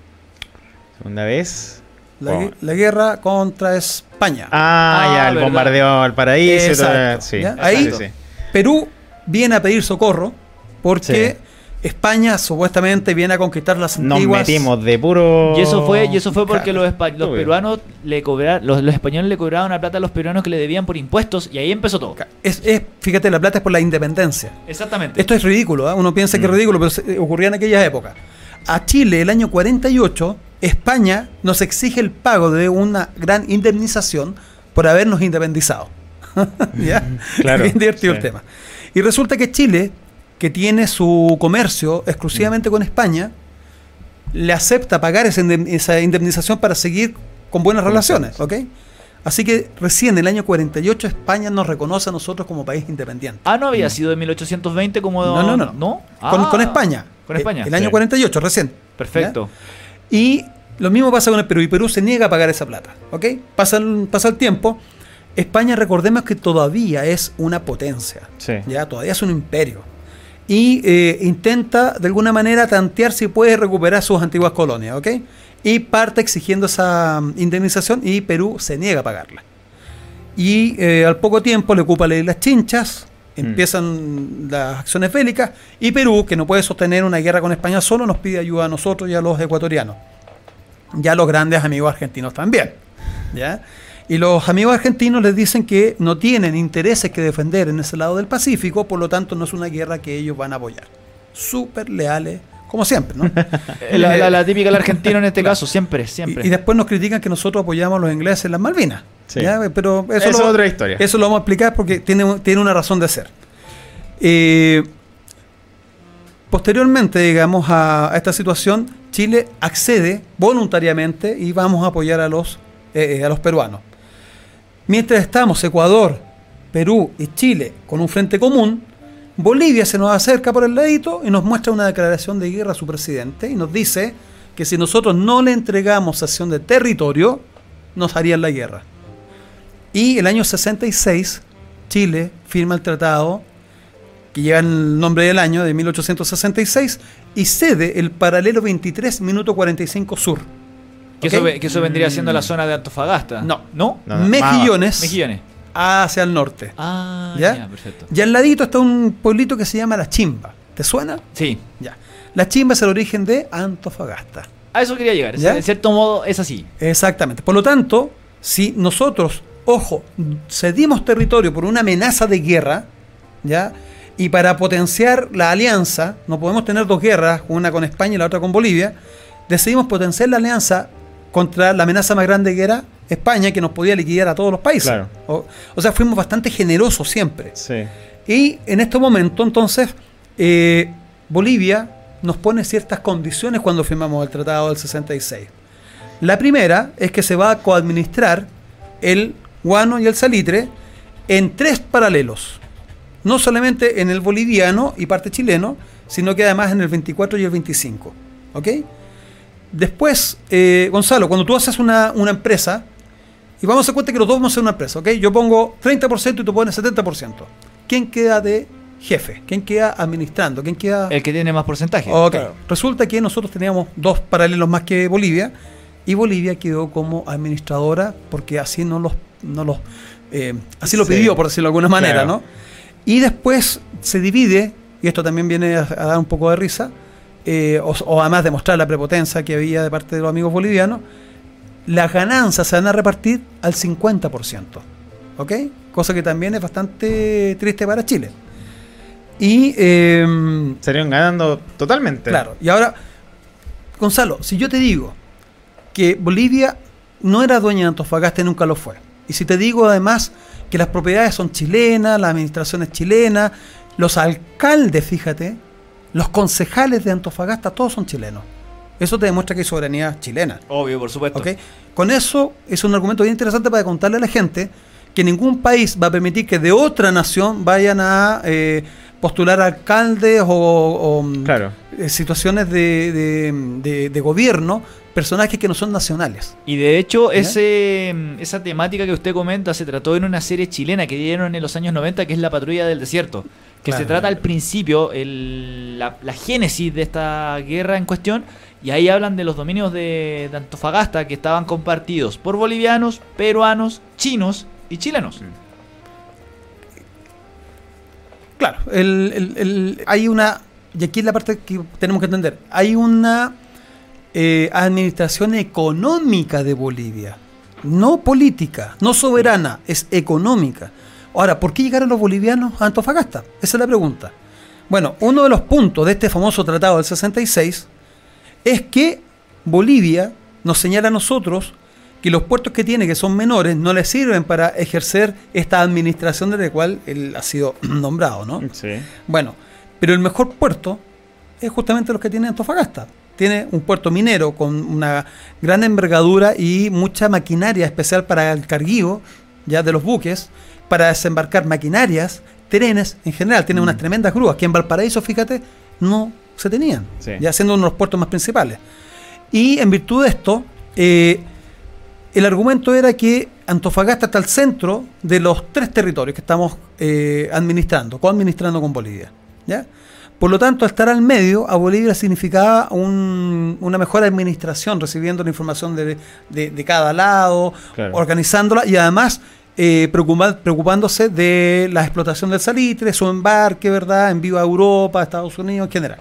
Segunda vez. La, Oh. gue- la guerra contra España. Ah, Ah, ya, el verdad. bombardeo al paraíso. Exacto, sí, ¿ya? sí, Ahí- sí. Perú viene a pedir socorro porque Sí. España supuestamente viene a conquistar las Nos antiguas. metimos de puro. Y eso fue, y eso fue porque Claro. los, los peruanos le cobraron, los, los españoles le cobraban una plata a los peruanos que le debían por impuestos y ahí empezó todo. Es, es- fíjate, la plata es por la independencia. Exactamente. Esto es ridículo, ¿ah? uno piensa que es Mm. ridículo, pero eh, ocurría en aquellas épocas. A Chile, el año 48, España nos exige el pago de una gran indemnización por habernos independizado. [laughs] ¿Ya? [laughs] Claro, Bien divertido sí. el tema. Y resulta que Chile, que tiene su comercio exclusivamente con España, le acepta pagar esa, indem- esa indemnización para seguir con buenas relaciones, ¿ok? Así que recién en el año 48 España nos reconoce a nosotros como país independiente. Ah, no había sido de 1820 como. No, no, no. ¿No? Con, Ah, con España. Con Eh, España. El año Sí. 48, recién. Perfecto. Y lo mismo pasa con el Perú. Y Perú se niega a pagar esa plata. ¿Ok? Pasa el, pasa el tiempo. España, recordemos que todavía es una potencia. Sí. Ya, todavía es un imperio. Y eh, intenta, de alguna manera, tantear si puede recuperar sus antiguas colonias. ¿Ok? Y parte exigiendo esa mm, indemnización y Perú se niega a pagarla. Y eh, al poco tiempo le ocupa la isla Las Chinchas, empiezan las acciones bélicas y Perú, que no puede sostener una guerra con España solo, nos pide ayuda a nosotros y a los ecuatorianos. Ya los grandes amigos argentinos también. ¿ya? Y los amigos argentinos les dicen que no tienen intereses que defender en ese lado del Pacífico, por lo tanto no es una guerra que ellos van a apoyar. Súper leales, como siempre, ¿no? Eh, [laughs] La, la- la típica del argentino en este caso, siempre, siempre. Y, y después nos critican que nosotros apoyamos a los ingleses en las Malvinas. Sí. ¿ya? Pero eso, es lo, otra historia. eso lo vamos a explicar porque tiene, tiene una razón de ser. Eh, posteriormente, digamos, a, a esta situación, Chile accede voluntariamente y vamos a apoyar a los, eh, a los peruanos. Mientras estamos Ecuador, Perú y Chile con un frente común, Bolivia se nos acerca por el ladito y nos muestra una declaración de guerra a su presidente y nos dice que si nosotros no le entregamos acción de territorio, nos harían la guerra. Y el año 66, Chile firma el tratado que lleva el nombre del año de 1866 y cede el paralelo 23 minuto 45 sur. que, eso, que eso vendría siendo la zona de Antofagasta. No. ¿No? No, no, Mejillones Mejillones. Hacia el norte. Ah, ¿Ya? ya, perfecto. Y al ladito está un pueblito que se llama La Chimba. ¿Te suena? Sí. Ya. La Chimba es el origen de Antofagasta. A eso quería llegar. ¿Ya? En cierto modo es así. Exactamente. Por lo tanto, si nosotros, ojo, cedimos territorio por una amenaza de guerra, ¿ya? Y para potenciar la alianza, no podemos tener dos guerras, una con España y la otra con Bolivia, decidimos potenciar la alianza contra la amenaza más grande que era España, que nos podía liquidar a todos los países. Claro. O, o sea, fuimos bastante generosos siempre. Sí. Y en este momento, entonces, eh, Bolivia nos pone ciertas condiciones cuando firmamos el Tratado del 66. La primera es que se va a coadministrar el guano y el salitre en tres paralelos. No solamente en el boliviano y parte chileno, sino que además en el 24 y el 25. ¿Ok? Después, eh, Gonzalo, cuando tú haces una, una empresa, y vamos a dar cuenta que los dos vamos a hacer una empresa, ¿ok? Yo pongo 30% y tú pones 70%. ¿Quién queda de jefe? ¿Quién queda administrando? ¿Quién queda...? El que tiene más porcentaje. Ok. Resulta que nosotros teníamos dos paralelos más que Bolivia y Bolivia quedó como administradora porque así no los, no los eh, así lo Sí. pidió por decirlo de alguna manera, Claro. ¿no? Y después se divide y esto también viene a, a dar un poco de risa eh, o, o además de mostrar la prepotencia que había de parte de los amigos bolivianos, las ganancias se van a repartir al 50%, ¿ok? Cosa que también es bastante triste para Chile. Y em, Salieron ganando totalmente. Claro, y ahora, Gonzalo, si yo te digo que Bolivia no era dueña de Antofagasta y nunca lo fue, y si te digo además que las propiedades son chilenas, la administración es chilena, los alcaldes, fíjate, los concejales de Antofagasta, todos son chilenos. Eso te demuestra que hay soberanía chilena. Obvio, por supuesto. ¿ok? Con eso es un argumento bien interesante para contarle a la gente que ningún país va a permitir que de otra nación vayan a eh, postular alcaldes o, o, mm, Claro. eh, situaciones de, de- de- de gobierno, personajes que no son nacionales. Y de hecho, ese, esa temática que usted comenta se trató en una serie chilena que dieron en los años 90, que es La Patrulla del Desierto. Que Claro. se trata al principio, el- la, la génesis de esta guerra en cuestión. Y ahí hablan de los dominios de, de Antofagasta que estaban compartidos por bolivianos, peruanos, chinos y chilenos. Claro, el- el- el- hay una, y aquí es la parte que tenemos que entender, hay una eh, administración económica de Bolivia, no política, no soberana, es económica. Ahora, ¿por qué llegaron los bolivianos a Antofagasta? Esa es la pregunta. Bueno, uno de los puntos de este famoso tratado del 66 es que Bolivia nos señala a nosotros que los puertos que tiene, que son menores, no le sirven para ejercer esta administración de la cual él ha sido [clears throat] nombrado, ¿no? Sí. Bueno, pero el mejor puerto es justamente los que tiene Antofagasta. tiene un puerto minero con una gran envergadura y mucha maquinaria especial para el carguío ya de los buques, para desembarcar maquinarias, trenes en general, tiene unas Mm. tremendas grúas que en Valparaíso, fíjate, no se tenían, Sí. ya siendo uno de los puertos más principales. Y en virtud de esto, eh, el argumento era que Antofagasta está al centro de los tres territorios que estamos eh, administrando, coadministrando con Bolivia. ¿ya? Por lo tanto, al estar al medio, a Bolivia significaba un- una mejor administración, recibiendo la información de, de- de cada lado, Claro. organizándola y además eh, preocupa- preocupándose de la explotación del salitre, su embarque, ¿verdad? Envío a Europa, a Estados Unidos en general.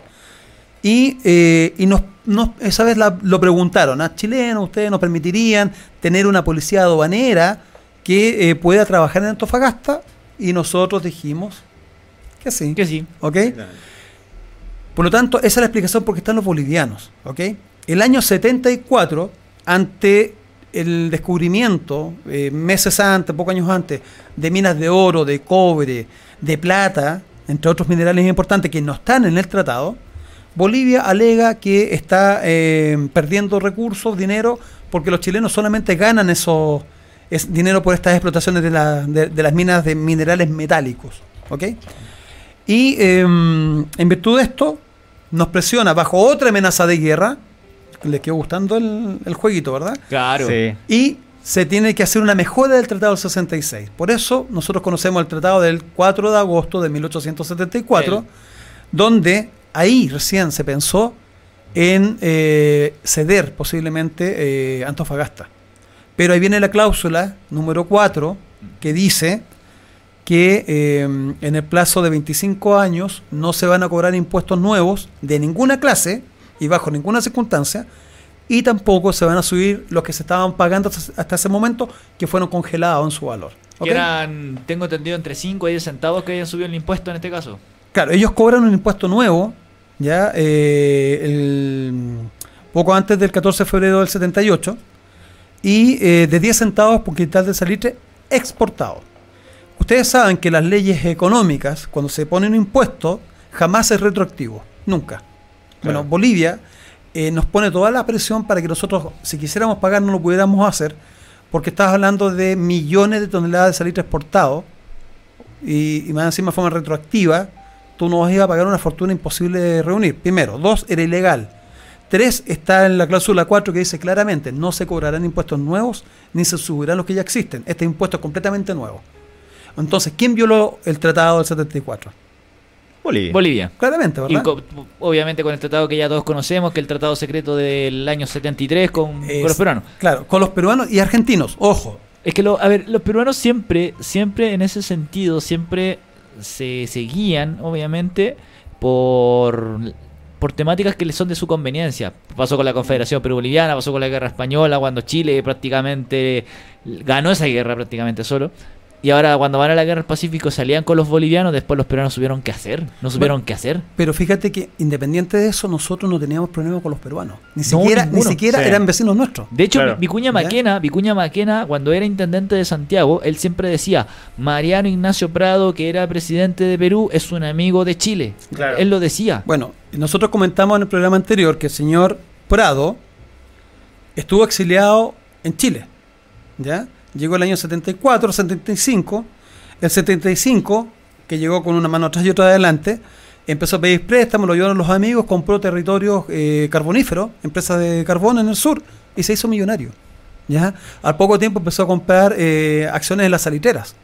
Y, eh, y nos, nos- esa vez la- lo preguntaron, ¿a chilenos ustedes nos permitirían tener una policía aduanera que eh, pueda trabajar en Antofagasta? Y nosotros dijimos que sí. Que sí. ¿Ok? Por lo tanto, esa es la explicación por qué están los bolivianos. ¿ok? El año 74, ante el descubrimiento, eh, meses antes, pocos años antes, de minas de oro, de cobre, de plata, entre otros minerales importantes que no están en el tratado, Bolivia alega que está eh, perdiendo recursos, dinero, porque los chilenos solamente ganan eso, es dinero por estas explotaciones de, la- de- de las minas de minerales metálicos. ¿ok? Y eh, en virtud de esto, nos presiona bajo otra amenaza de guerra. Le quedó gustando el, el jueguito, ¿verdad? Claro. Sí. Y se tiene que hacer una mejora del Tratado del 66. Por eso nosotros conocemos el Tratado del 4 de agosto de 1874, El- donde ahí recién se pensó en eh, ceder posiblemente eh, Antofagasta. Pero ahí viene la cláusula número 4 que dice que eh, en el plazo de 25 años no se van a cobrar impuestos nuevos de ninguna clase y bajo ninguna circunstancia y tampoco se van a subir los que se estaban pagando hasta ese momento que fueron congelados en su valor. eran, tengo entendido, entre 5 y 10 centavos que hayan subido el impuesto en este caso. Claro, ellos cobran un impuesto nuevo, ya eh, el- poco antes del 14 de febrero del 78, y eh, de 10 centavos por quintal de salitre exportado. Ustedes saben que las leyes económicas, cuando se pone un impuesto, jamás es retroactivo, nunca. Bueno, Claro. Bolivia eh, nos pone toda la presión para que nosotros, si quisiéramos pagar, no lo pudiéramos hacer, porque estás hablando de millones de toneladas de salitre exportado, y, y más encima de forma retroactiva, tú nos ibas a pagar una fortuna imposible de reunir. Primero. Dos, era ilegal. Tres, está en la cláusula 4 que dice claramente, no se cobrarán impuestos nuevos ni se subirán los que ya existen. Este impuesto es completamente nuevo. Entonces, ¿quién violó el tratado del 74? Bolivia. Bolivia. Claramente, Y ¿verdad? co- obviamente con el tratado que ya todos conocemos, que es el tratado secreto del año 73 con, con Es- los peruanos. Claro, con los peruanos y argentinos, ojo. Es que, lo, a ver, los peruanos siempre, siempre en ese sentido, siempre se, se guían, obviamente, por, por temáticas que les son de su conveniencia. Pasó con la Confederación Perú-Boliviana, pasó con la Guerra Española, cuando Chile prácticamente ganó esa guerra prácticamente solo. Y ahora cuando van a la guerra del Pacífico salían con los bolivianos, después los peruanos supieron qué hacer. No supieron qué hacer. Pero fíjate que independiente de eso, nosotros no teníamos problema con los peruanos. Ni No, siquiera, ni siquiera Sí. eran vecinos nuestros. De hecho, Claro. Vicuña. Maquena, Vicuña Maquena, cuando era intendente de Santiago, él siempre decía, Mariano Ignacio Prado, que era presidente de Perú, es un amigo de Chile. Claro. Él lo decía. Bueno, nosotros comentamos en el programa anterior que el señor Prado estuvo exiliado en Chile. ¿Ya? Llegó el año 74, 75. El 75, que llegó con una mano atrás y otra adelante, empezó a pedir préstamos, lo ayudaron los amigos, compró territorios eh, carboníferos, empresas de carbón en el sur, y se hizo millonario. ¿Ya? Al poco tiempo empezó a comprar eh, acciones en las salitreras.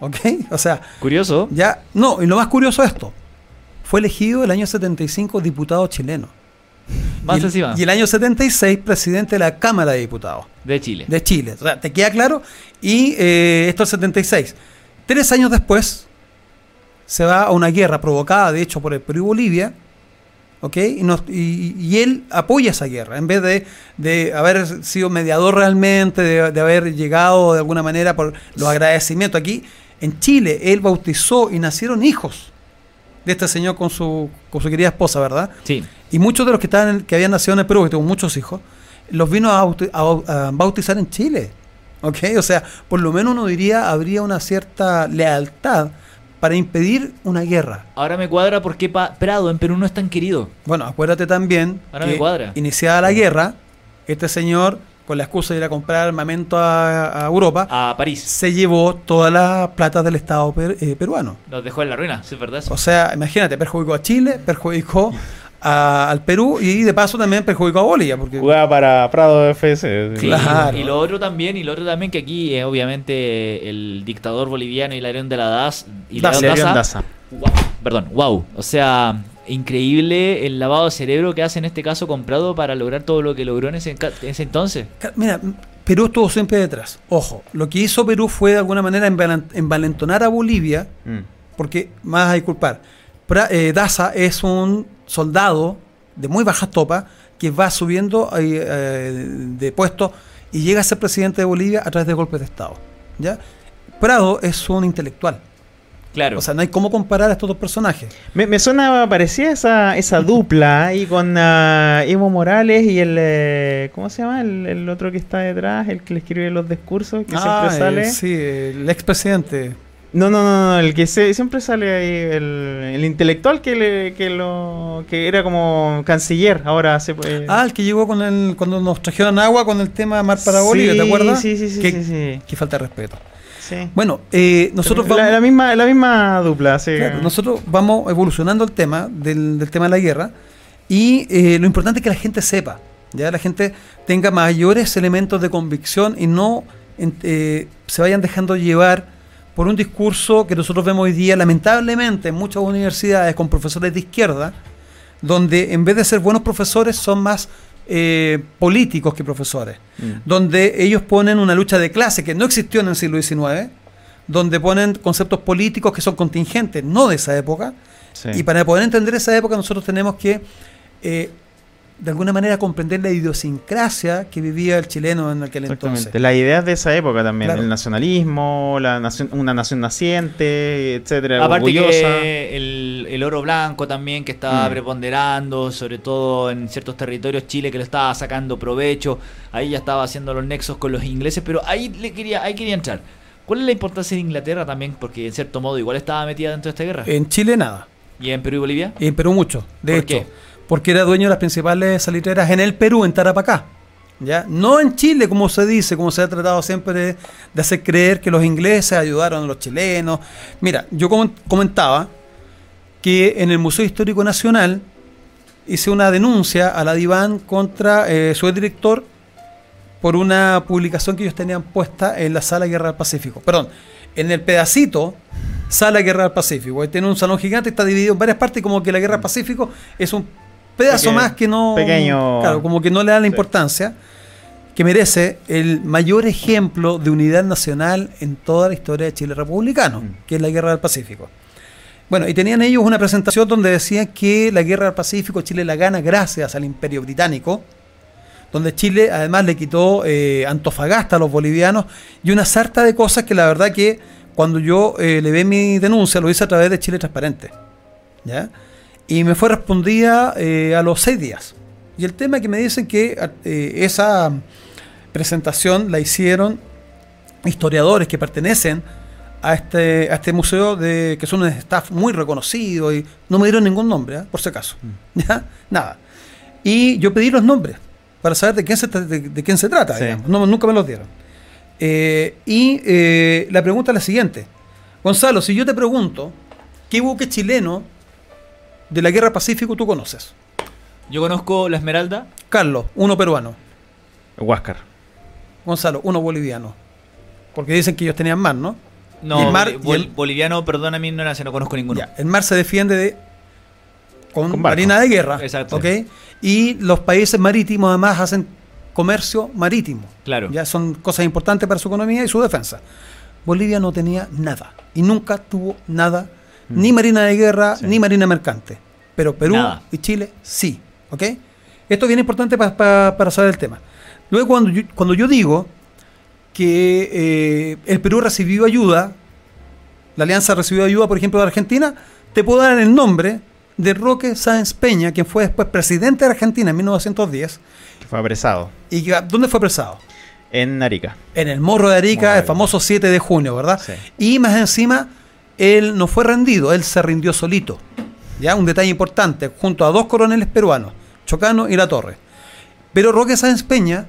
¿Ok? [laughs] O sea, Curioso. ya, no, y lo más curioso es esto. Fue elegido el año 75 diputado chileno. Más y, el, encima. y el año 76 presidente de la Cámara de Diputados De Chile. de Chile. O sea, ¿te queda claro? Y eh, esto es 76. Tres años después se va a una guerra provocada, de hecho, por el Perú y Bolivia. ¿Ok? Y, nos- y- y él apoya esa guerra, en vez de, de haber sido mediador realmente, de, de haber llegado de alguna manera por los agradecimientos. Aquí, en Chile, él bautizó y nacieron hijos de este señor con su, con su querida esposa, ¿verdad? Sí. Y muchos de los que estaban en- que habían nacido en el Perú, que tuvo muchos hijos, los vino a, bauti- a- a bautizar en Chile. ¿Ok? O sea, por lo menos uno diría habría una cierta lealtad para impedir una guerra. Ahora me cuadra por qué Prado en Perú no es tan querido. Bueno, acuérdate también Ahora me cuadra. iniciada la guerra, este señor, con la excusa de ir a comprar armamento a, a Europa, A París. se llevó todas las platas del Estado per- eh, peruano. Los dejó en la ruina, ¿sí es verdad? O sea, imagínate, perjudicó a Chile, perjudicó a- al Perú y de paso también perjudicó a Bolivia. Porque, Jugaba para Prado FC. Sí, Claro. Y lo otro también, y lo otro también que aquí eh, obviamente el dictador boliviano Hilarión de la DAS y Daza. Daza, Daza. Guau, perdón, wow. O sea, increíble el lavado de cerebro que hace en este caso comprado para lograr todo lo que logró en ese, en ese entonces. Mira, Perú estuvo siempre detrás. Ojo, lo que hizo Perú fue de alguna manera envalen- envalentonar a Bolivia, Mm. porque más hay que culpar. Pra- eh, Daza es un soldado de muy bajas topas que va subiendo eh, eh, de puesto y llega a ser presidente de Bolivia a través de golpes de Estado. ¿ya? Prado es un intelectual. Claro. O sea, no hay cómo comparar a estos dos personajes. Me, me suena parecía esa, esa dupla ahí con ah, Evo Morales y el. eh, ¿Cómo se llama? El, el otro que está detrás, el que le escribe los discursos, que Ah, siempre sale. eh, sí, el expresidente. No, no, no, no, el que se- siempre sale ahí, el, el intelectual que, le, que, lo, que era como canciller, ahora se puede... Ah, el que llegó con el, cuando nos trajeron agua con el tema Mar para Sí, Bolivia, ¿te acuerdas? sí, sí, sí, Qué, sí, sí. qué falta de respeto. Sí. Bueno, eh, nosotros la, vamos, la misma, la misma dupla, sí. claro, nosotros vamos evolucionando el tema del, del tema de la guerra y eh, lo importante es que la gente sepa, ya la gente tenga mayores elementos de convicción y no eh, se vayan dejando llevar por un discurso que nosotros vemos hoy día, lamentablemente, en muchas universidades con profesores de izquierda, donde en vez de ser buenos profesores son más eh, políticos que profesores, Mm. donde ellos ponen una lucha de clase que no existió en el siglo XIX, donde ponen conceptos políticos que son contingentes, no de esa época, Sí. y para poder entender esa época nosotros tenemos que, eh, de alguna manera, comprender la idiosincrasia que vivía el chileno en aquel Exactamente. entonces. Las ideas de esa época también, Claro. el nacionalismo, la nación, una nación naciente, etcétera, Aparte orgullosa. que el, el oro blanco también que estaba Mm. preponderando, sobre todo en ciertos territorios, Chile que lo estaba sacando provecho, ahí ya estaba haciendo los nexos con los ingleses, pero ahí le quería, ahí quería entrar. ¿Cuál es la importancia de Inglaterra también? Porque en cierto modo igual estaba metida dentro de esta guerra. En Chile nada, ¿Y en Perú y Bolivia? y en Perú mucho, de ¿Por hecho, qué? Porque era dueño de las principales salitreras en el Perú, en Tarapacá. ¿Ya? No en Chile, como se dice, como se ha tratado siempre de, hacer creer que los ingleses ayudaron a los chilenos. Mira, yo com- comentaba que en el Museo Histórico Nacional hice una denuncia a la Diván contra eh, su director por una publicación que ellos tenían puesta en la Sala Guerra del Pacífico. Perdón, en el pedacito Sala Guerra del Pacífico. Ahí Tiene un salón gigante, está dividido en varias partes, como que la Guerra del Pacífico es un pedazo más que no... pequeño. Claro, como que no le da la Sí. importancia que merece el mayor ejemplo de unidad nacional en toda la historia de Chile republicano, Mm. que es la Guerra del Pacífico. Bueno, y tenían ellos una presentación donde decían que la Guerra del Pacífico Chile la gana gracias al Imperio Británico, donde Chile además le quitó eh, Antofagasta a los bolivianos y una sarta de cosas que la verdad que cuando yo eh, le ve mi denuncia lo hice a través de Chile Transparente. ¿ya? Y me fue respondida eh, a los seis días. Y el tema es que me dicen que eh, esa presentación la hicieron historiadores que pertenecen a este, a este museo, de, que son un staff muy reconocido y no me dieron ningún nombre, ¿ah? por si acaso. [laughs] ¿Ya? Nada. Y yo pedí los nombres para saber de quién se, de, de quién se trata. Sí. digamos. No, nunca me los dieron. Eh, y eh, la pregunta es la siguiente. Gonzalo, si yo te pregunto, ¿qué buque chileno de la Guerra Pacífico tú conoces? Yo conozco la Esmeralda. Carlos, uno peruano. Huáscar. Gonzalo, uno boliviano. Porque dicen que ellos tenían más, ¿no? No, el mar- bol- el- boliviano, perdona mi ignorancia, no conozco ninguno. Ya, el mar se defiende de con, marina de guerra. Exacto. ¿ok? Y los países marítimos además hacen comercio marítimo. Claro. Ya son cosas importantes para su economía y su defensa. Bolivia no tenía nada y nunca tuvo nada, Mm. ni marina de guerra, Sí. ni marina mercante. Pero Perú Nada. y Chile sí. ¿ok? Esto es bien importante pa- pa- para saber el tema. Luego, cuando yo, cuando yo digo que eh, el Perú recibió ayuda, la Alianza recibió ayuda, por ejemplo, de Argentina, te puedo dar el nombre de Roque Sáenz Peña, quien fue después presidente de Argentina en 1910. que Fue apresado. ¿Y dónde fue apresado? En Arica. En el Morro de Arica, Morro de el famoso 7 de junio, ¿verdad? Sí. Y más encima, él no fue rendido, él se rindió solito. ¿ya? Un detalle importante, junto a dos coroneles peruanos, Chocano y La Torre. Pero Roque Sáenz Peña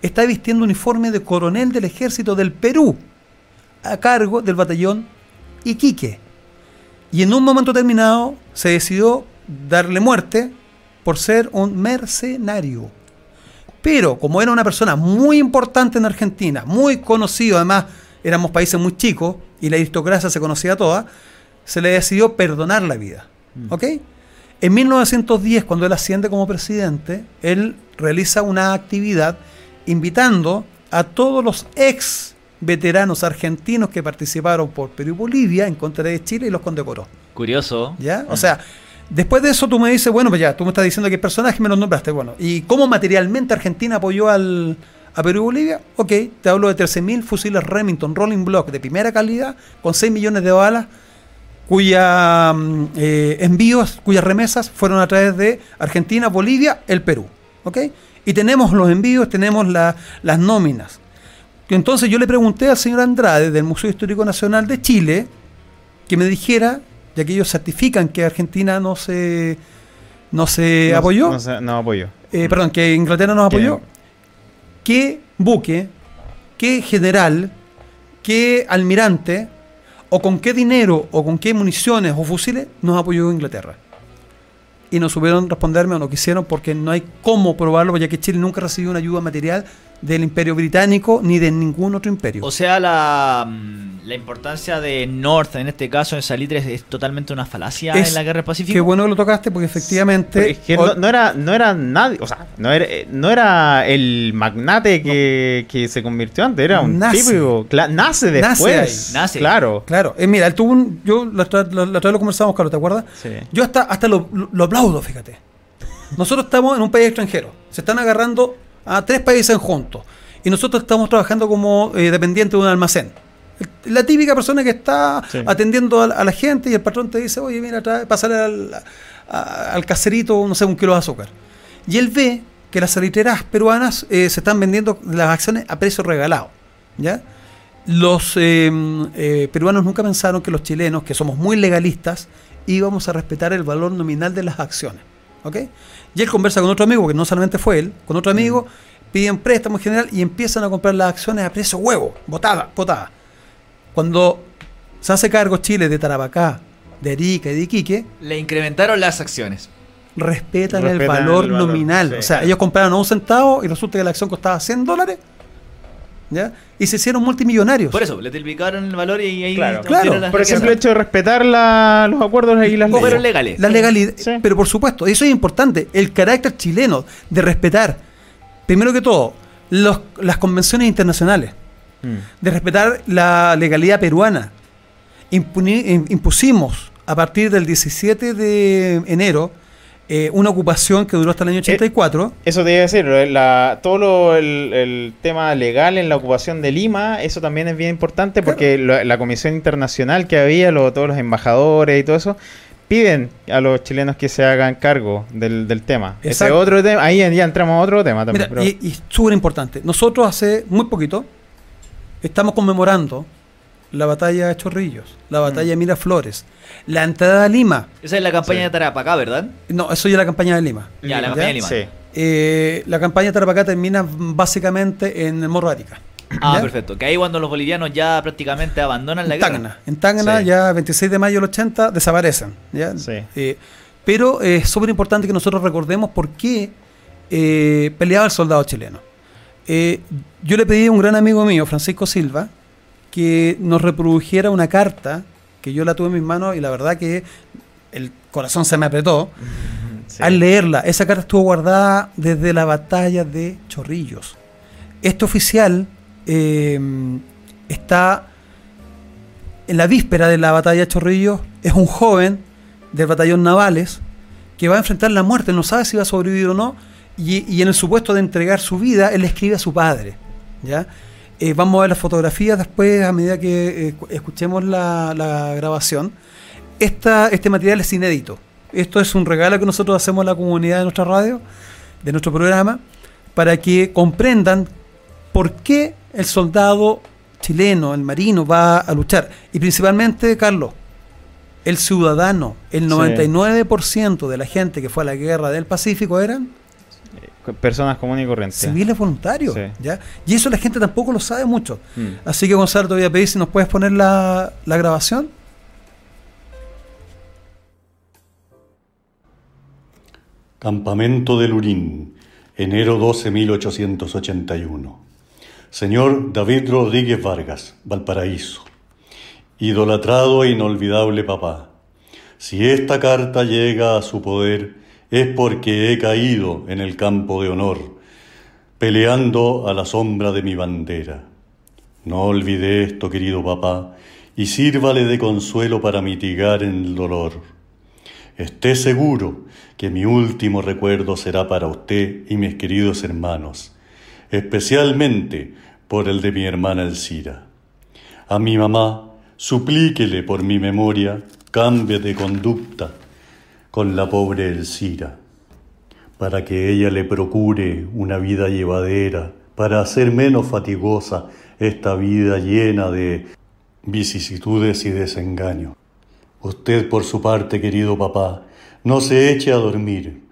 está vistiendo uniforme de coronel del ejército del Perú, a cargo del batallón Iquique. Y en un momento determinado se decidió darle muerte por ser un mercenario. Pero como era una persona muy importante en Argentina, muy conocido, además éramos países muy chicos y la aristocracia se conocía toda, se le decidió perdonar la vida. ¿Ok? En 1910, cuando él asciende como presidente, él realiza una actividad invitando a todos los ex veteranos argentinos que participaron por Perú y Bolivia en contra de Chile y los condecoró. Curioso. ¿Ya? O sea, después de eso tú me dices, bueno, pues ya, tú me estás diciendo que personaje me los nombraste, bueno. ¿Y cómo materialmente Argentina apoyó al, a Perú y Bolivia? Ok, te hablo de 13.000 fusiles Remington Rolling Block de primera calidad, con 6 millones de balas, cuya mm, eh, envíos, cuyas remesas fueron a través de Argentina, Bolivia, el Perú. ¿Ok? Y tenemos los envíos, tenemos la- las nóminas. Entonces yo le pregunté al señor Andrade del Museo Histórico Nacional de Chile que me dijera, ya que ellos certifican que Argentina no se, no se No- apoyó, No, se- no apoyó. eh, perdón, que Inglaterra nos apoyó, qué buque, qué general, qué almirante, o con qué dinero, o con qué municiones o fusiles nos apoyó Inglaterra. Y no supieron responderme o no quisieron porque no hay cómo probarlo, ya que Chile nunca recibió una ayuda material del imperio británico ni de ningún otro imperio. O sea, la, mm, la importancia de North, en este caso en Salitre, es, es totalmente una falacia Es- en la guerra del Pacífico. Qué bueno que lo tocaste porque efectivamente... Es que o- no, no era, no era nadie, o sea, no era, no era el magnate que, que se convirtió antes, era un Nace. típico. cla- nace después. Nace. Claro. Claro, eh, mira, él tuvo un, yo la otra, la, la otra vez lo conversamos, Carlos, ¿te acuerdas? Sí. Yo hasta, hasta lo, lo- lo aplaudo, fíjate. Nosotros estamos en un país extranjero. Se están agarrando a tres países juntos. Y nosotros estamos trabajando como eh, dependientes de un almacén. La típica persona que está Sí. atendiendo a, la- a la gente y el patrón te dice, oye, mira, pásale al, a- al caserito, no sé, un kilo de azúcar. Y él ve que las salitreras peruanas eh, se están vendiendo las acciones a precio regalado. ¿Ya? Los eh, eh, peruanos nunca pensaron que los chilenos, que somos muy legalistas, íbamos a respetar el valor nominal de las acciones. ¿ok? Y él conversa con otro amigo, porque no solamente fue él, con otro amigo, piden préstamo en general y empiezan a comprar las acciones a precio huevo, botada, botada. Cuando se hace cargo Chile de Tarapacá, de Arica y de Iquique, Le incrementaron las acciones. respetan, el valor el valor, nominal. sí. o sea, ellos compraron a un centavo y resulta que la acción costaba 100 dólares. ¿Ya? Y se hicieron multimillonarios. Por eso, le triplicaron el valor y ahí Claro. Claro, las Por el riquezas. simple hecho de respetar la- los acuerdos y las leyes. Legales. La legalidad, Sí. pero por supuesto, eso es importante, el carácter chileno de respetar, primero que todo, los- las convenciones internacionales, Mm. de respetar la legalidad peruana. Impuni- im- impusimos a partir del 17 de enero eh, una ocupación que duró hasta el año 84. Eso te iba a decir, la, todo lo- el, el tema legal en la ocupación de Lima, eso también es bien importante porque la comisión internacional que había, lo- todos los embajadores y todo eso, piden a los chilenos que se hagan cargo del, del tema. Ese otro tema, ahí ya entramos a otro tema también. Mira, pero- y, y súper importante. Nosotros hace muy poquito estamos conmemorando la batalla de Chorrillos, la batalla de Miraflores, la entrada a Lima. Esa es la campaña Sí. de Tarapacá, ¿verdad? No, eso ya es la campaña de Lima. Ya, la campaña de Lima. Sí. Eh, la campaña de Tarapacá termina básicamente en el Morro Arica. Ah, ¿Ya? perfecto. Que ahí cuando los bolivianos ya prácticamente abandonan la En guerra. En Tacna, Sí. ya 26 de mayo del 80, desaparecen. ¿ya? Sí. Eh, pero eh, es súper importante que nosotros recordemos por qué eh, peleaba el soldado chileno. Eh, yo le pedí a un gran amigo mío, Francisco Silva, que nos reprodujera una carta que yo la tuve en mis manos y la verdad que el corazón se me apretó [laughs] Sí. al leerla. Esa carta estuvo guardada desde la batalla de Chorrillos. Este oficial eh, está en la víspera de la batalla de Chorrillos, es un joven del batallón Navales que va a enfrentar la muerte, no sabe si va a sobrevivir o no, y, y en el supuesto de entregar su vida, él le escribe a su padre. ¿ya? Eh, vamos a ver las fotografías después a medida que eh, escuchemos la, la grabación. Esta, este material es inédito. Esto es un regalo que nosotros hacemos a la comunidad de nuestra radio, de nuestro programa, para que comprendan por qué el soldado chileno, el marino, va a luchar. Y principalmente, Carlos, el ciudadano, el Sí. 99% de la gente que fue a la guerra del Pacífico eran Personas comunes y corrientes. civiles voluntarios. Sí. ¿ya? Y eso la gente tampoco lo sabe mucho. Mm. Así que Gonzalo, te voy a pedir si nos puedes poner la, la grabación. Campamento de Lurín, enero 12 1881. Señor David Rodríguez Vargas, Valparaíso. Idolatrado e inolvidable papá, si esta carta llega a su poder es porque he caído en el campo de honor, peleando a la sombra de mi bandera. No olvide esto, querido papá, y sírvale de consuelo para mitigar el dolor. Esté seguro que mi último recuerdo será para usted y mis queridos hermanos, especialmente por el de mi hermana Elcira. A mi mamá, suplíquele por mi memoria, cambie de conducta con la pobre Elcira, para que ella le procure una vida llevadera, para hacer menos fatigosa esta vida llena de vicisitudes y desengaño. Usted, por su parte, querido papá, no se eche a dormir.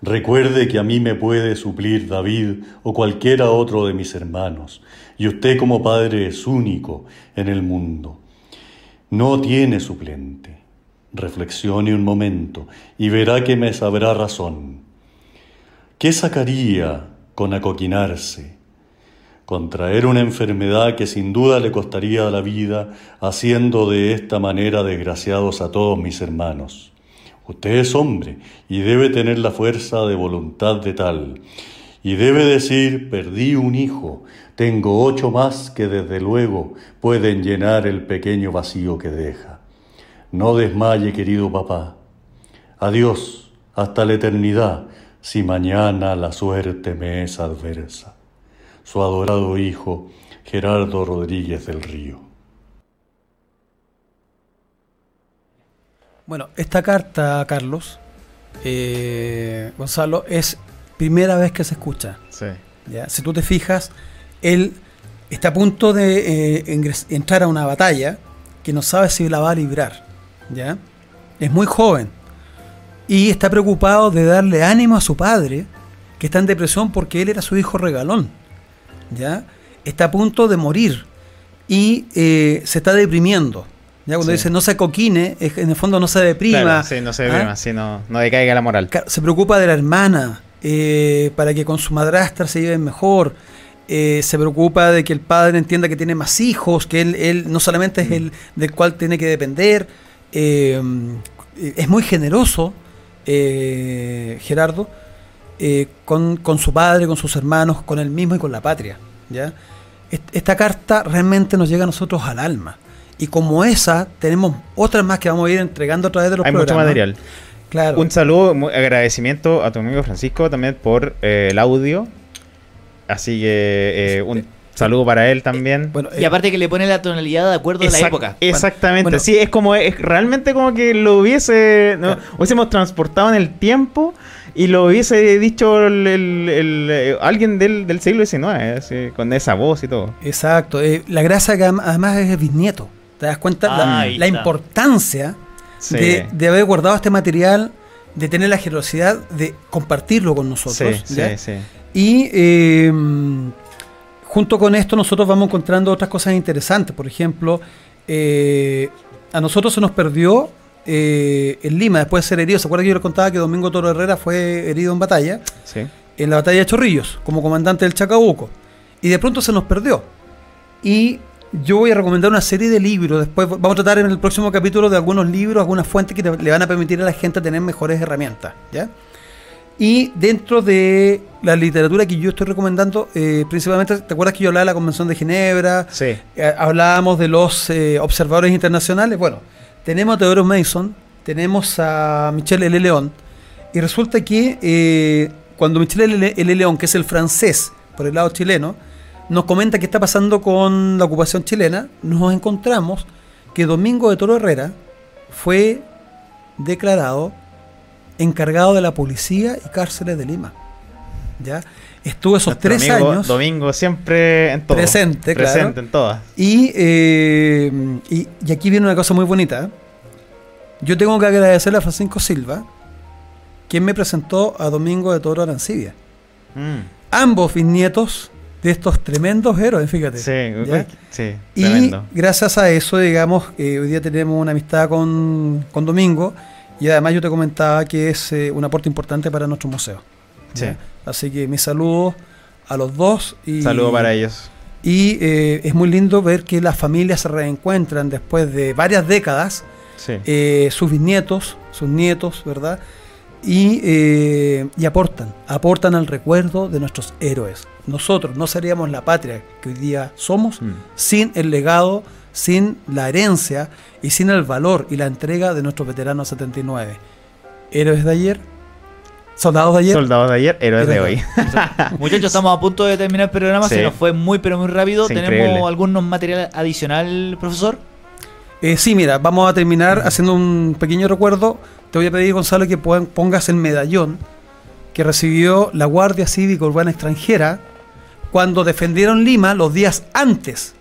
Recuerde que a mí me puede suplir David o cualquiera otro de mis hermanos, y usted como padre es único en el mundo. No tiene suplente. Reflexione un momento y verá que me sabrá razón. ¿Qué sacaría con acoquinarse? contraer una enfermedad que sin duda le costaría la vida, haciendo de esta manera desgraciados a todos mis hermanos. Usted es hombre y debe tener la fuerza de voluntad de tal, y debe decir, perdí un hijo, tengo ocho más que desde luego pueden llenar el pequeño vacío que deja. No desmaye, querido papá. Adiós, hasta la eternidad, si mañana la suerte me es adversa su adorado hijo Gerardo Rodríguez del Río. Bueno, esta carta, Carlos, eh, Gonzalo, es primera vez que se escucha. Sí. ¿ya? Si tú te fijas, él está a punto de eh, entrar a una batalla que no sabe si la va a librar. ¿Ya? Es muy joven y está preocupado de darle ánimo a su padre, que está en depresión porque él era su hijo regalón. ¿ya? Está a punto de morir y eh, se está deprimiendo. ¿ya? Cuando Sí. dice no se coquine, en el fondo no se deprima. Claro, sí, no se ¿ah? deprima, sí, no, no decaiga la moral. Se preocupa de la hermana eh, para que con su madrastra se lleven mejor. Eh, se preocupa de que el padre entienda que tiene más hijos, que él, él no solamente es Mm. el del cual tiene que depender. Eh, es muy generoso, eh, Gerardo, eh, con, con su padre, con sus hermanos, con él mismo y con la patria. ¿ya? Est- Esta carta realmente nos llega a nosotros al alma. Y como esa, tenemos otras más que vamos a ir entregando a través de los Hay mucho material. Claro. Un saludo, agradecimiento a tu amigo Francisco también por eh, el audio. Así que eh, un saludo para él también. Bueno, Y eh, aparte que le pone la tonalidad de acuerdo a la época. Exactamente, Bueno. sí, es como, es realmente como que lo hubiese, ¿no? hubiésemos transportado en el tiempo y lo hubiese dicho el- el- el, eh, alguien del, del siglo XIX, así, con esa voz y todo. Exacto. eh, la grasa que además es bisnieto. ¿Te das cuenta? Ah, la importancia Sí. de, de haber guardado este material, de tener la generosidad de compartirlo con nosotros. sí, ¿ya? sí, sí. Y eh, junto con esto nosotros vamos encontrando otras cosas interesantes. Por ejemplo, eh, a nosotros se nos perdió eh, en Lima después de ser herido. ¿Se acuerdan que yo les contaba que Domingo Toro Herrera fue herido en batalla? sí. en la batalla de Chorrillos, como comandante del Chacabuco. Y de pronto se nos perdió. Y yo voy a recomendar una serie de libros. Después vamos a tratar en el próximo capítulo de algunos libros, algunas fuentes que te- le van a permitir a la gente tener mejores herramientas. ¿ya? Y dentro de la literatura que yo estoy recomendando, eh, principalmente, ¿te acuerdas que yo hablaba de la Convención de Ginebra? Sí. Eh, hablábamos de los eh, observadores internacionales. Bueno, tenemos a Theodore Mason, tenemos a Michel L. León, y resulta que cuando Michel L. L. León, que es el francés por el lado chileno, nos comenta qué está pasando con la ocupación chilena, nos encontramos que Domingo de Toro Herrera fue declarado encargado de la policía y cárceles de Lima. ¿Ya? Estuvo esos Nuestro tres amigo años. Domingo siempre en todo. Presente, claro. Presente en todas. Y, eh, y, y aquí viene una cosa muy bonita. ¿eh? Yo tengo que agradecerle a Francisco Silva, quien me presentó a Domingo de Toro Arancibia. Mm. Ambos bisnietos de estos tremendos héroes, fíjate. Sí, ¿ya? sí, Y tremendo. gracias a eso, digamos, eh, hoy día tenemos una amistad con, con Domingo y además yo te comentaba que es eh, un aporte importante para nuestro museo. Sí. Así que mis saludos a los dos. Y, Saludo para ellos. Y eh, es muy lindo ver que las familias se reencuentran después de varias décadas, Sí. eh, sus bisnietos, sus nietos, ¿verdad? Y, eh, y aportan, aportan al recuerdo de nuestros héroes. Nosotros no seríamos la patria que hoy día somos Mm. sin el legado, sin la herencia y sin el valor y la entrega de nuestros veteranos 79. Héroes de ayer, soldados de ayer. Soldados de ayer, héroes de hoy. [laughs] Muchachos, estamos a punto de terminar el programa. Sí. Se nos fue muy, pero muy rápido. Sí, ¿Tenemos increíble. algún material adicional, profesor? Eh, sí, mira, vamos a terminar haciendo un pequeño recuerdo. Te voy a pedir, Gonzalo, que pon- pongas el medallón que recibió la Guardia Cívica Urbana Extranjera cuando defendieron Lima los días antes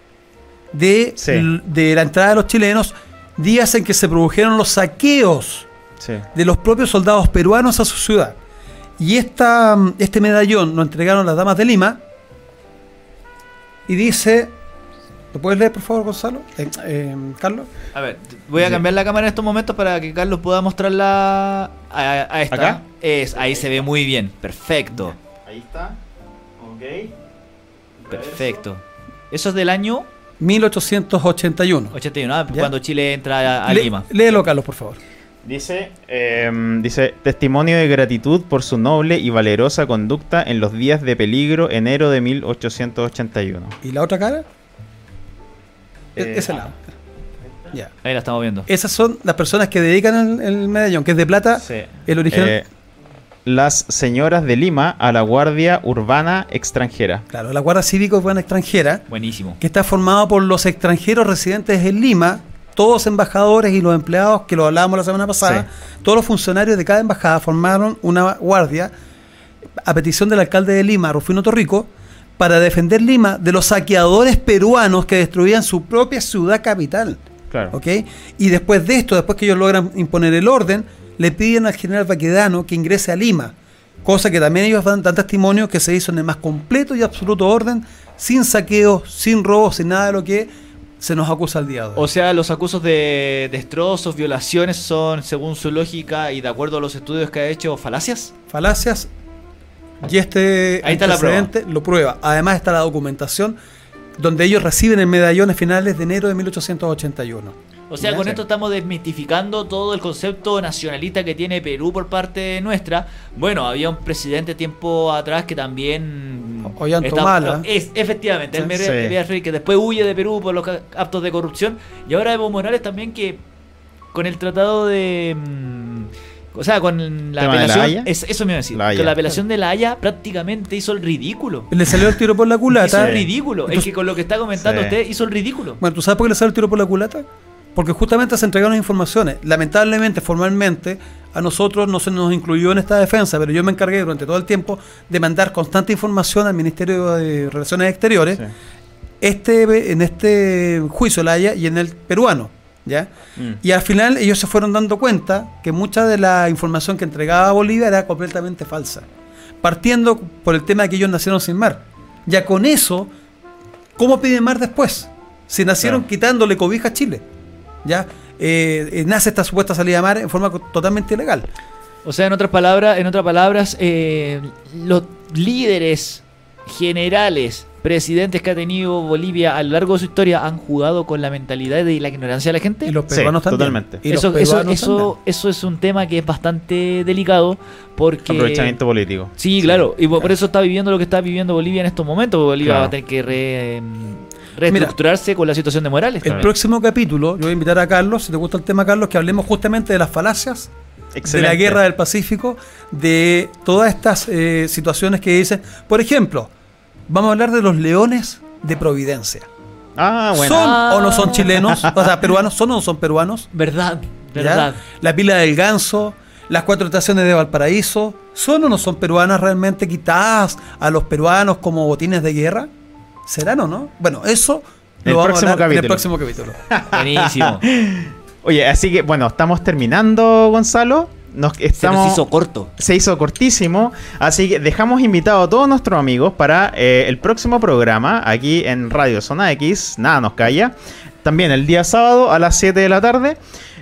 de, Sí. l- de la entrada de los chilenos, días en que se produjeron los saqueos Sí. de los propios soldados peruanos a su ciudad. Y esta, mm, este medallón lo entregaron las damas de Lima y dice, ¿lo puedes leer por favor Gonzalo? Eh, eh, Carlos. A ver, voy a Sí. cambiar la cámara en estos momentos para que Carlos pueda mostrarla a, a esta. ¿Acá? Es, ahí se ve muy bien. Perfecto. Ahí está. Ok. Perfecto. Eso es del año 1881. 81, ah, Ya. cuando Chile entra a, a Le- Lima. Léelo, Carlos, por favor. Dice, em, dice, testimonio de gratitud por su noble y valerosa conducta en los días de peligro enero de 1881. ¿Y la otra cara? E- Eh, Ese lado. Ya. Ahí la estamos viendo. Esas son las personas que dedican el, el medallón, que es de plata. Sí. El original. Eh, las señoras de Lima a la Guardia Urbana Extranjera. Claro, la Guardia Cívica Urbana Extranjera, Buenísimo. que está formada por los extranjeros residentes en Lima, todos embajadores y los empleados, que lo hablábamos la semana pasada, todos los funcionarios de cada embajada formaron una guardia a petición del alcalde de Lima, Rufino Torrico, para defender Lima de los saqueadores peruanos que destruían su propia ciudad capital. Claro. ¿ok? Y después de esto, después que ellos logran imponer el orden, le piden al general Baquedano que ingrese a Lima, cosa que también ellos dan, dan testimonio que se hizo en el más completo y absoluto orden, sin saqueos, sin robos, sin nada de lo que se nos acusa al día de hoy. O sea, los acusos de destrozos, violaciones son, según su lógica y de acuerdo a los estudios que ha hecho, falacias. Falacias. Y este Ahí está la antecedente lo prueba. Además está la documentación donde ellos reciben el medallón a finales de enero de 1881. O sea, con esto estamos desmitificando todo el concepto nacionalista que tiene Perú por parte nuestra. Bueno, había un presidente tiempo atrás que también... Ollantumala. Es, efectivamente, el Mere- Sí. Que después huye de Perú por los actos de corrupción. Y ahora Evo Morales también que con el tratado de... mm, O sea, con la ¿Tema de la apelación... Haya? es- eso me iba a decir. La. Con la apelación de la Haya prácticamente hizo el ridículo. Le salió el tiro por la Hizo culata. el ridículo. Es que con lo que está comentando Sí. usted hizo el ridículo. Bueno, ¿tú sabes por qué le salió el tiro por la culata? Porque justamente se entregaron informaciones. Lamentablemente, formalmente, a nosotros no se nos incluyó en esta defensa, pero yo me encargué durante todo el tiempo de mandar constante información al Ministerio de Relaciones Exteriores, Sí. este, en este juicio la Haya y en el peruano. ¿ya? Mm. Y al final ellos se fueron dando cuenta que mucha de la información que entregaba Bolivia era completamente falsa. Partiendo por el tema de que ellos nacieron sin mar. Ya con eso, ¿cómo piden mar después? Si nacieron Claro. quitándole cobija a Chile. ¿Ya? Eh, eh, nace esta supuesta salida de mar en forma totalmente ilegal. O sea, en otras palabras, en otras palabras, eh, los líderes generales, presidentes que ha tenido Bolivia a lo largo de su historia han jugado con la mentalidad y la ignorancia de la gente. Y los Sí, peruanos también. totalmente. Y eso, eso, peruanos eso, también. eso es un tema que es bastante delicado porque... Aprovechamiento político. Sí, claro, y por eso está viviendo lo que está viviendo Bolivia en estos momentos. porque Bolivia Claro. va a tener que re- reestructurarse con la situación de Morales. El próximo capítulo, yo voy a invitar a Carlos, si te gusta el tema, Carlos, que hablemos justamente de las falacias de la guerra del Pacífico, de todas estas eh, situaciones que dicen. Por ejemplo, vamos a hablar de los leones de Providencia. Ah, bueno. ¿Son Ah. o no son chilenos? [laughs] O sea, peruanos, ¿son o no son peruanos? Verdad, ¿Ya? verdad. La pila del ganso, las cuatro estaciones de Valparaíso, ¿son o no son peruanas realmente quitadas a los peruanos como botines de guerra? ¿Serán o no? Bueno, eso El lo vamos próximo a hablar en el próximo capítulo. [laughs] Buenísimo. [laughs] Oye, así que bueno, estamos terminando, Gonzalo. Nos, Se estamos, nos hizo corto. se hizo cortísimo, así que dejamos invitados a todos nuestros amigos para eh, el próximo programa aquí en Radio Zona X, nada nos calla, también el día sábado a las 7 de la tarde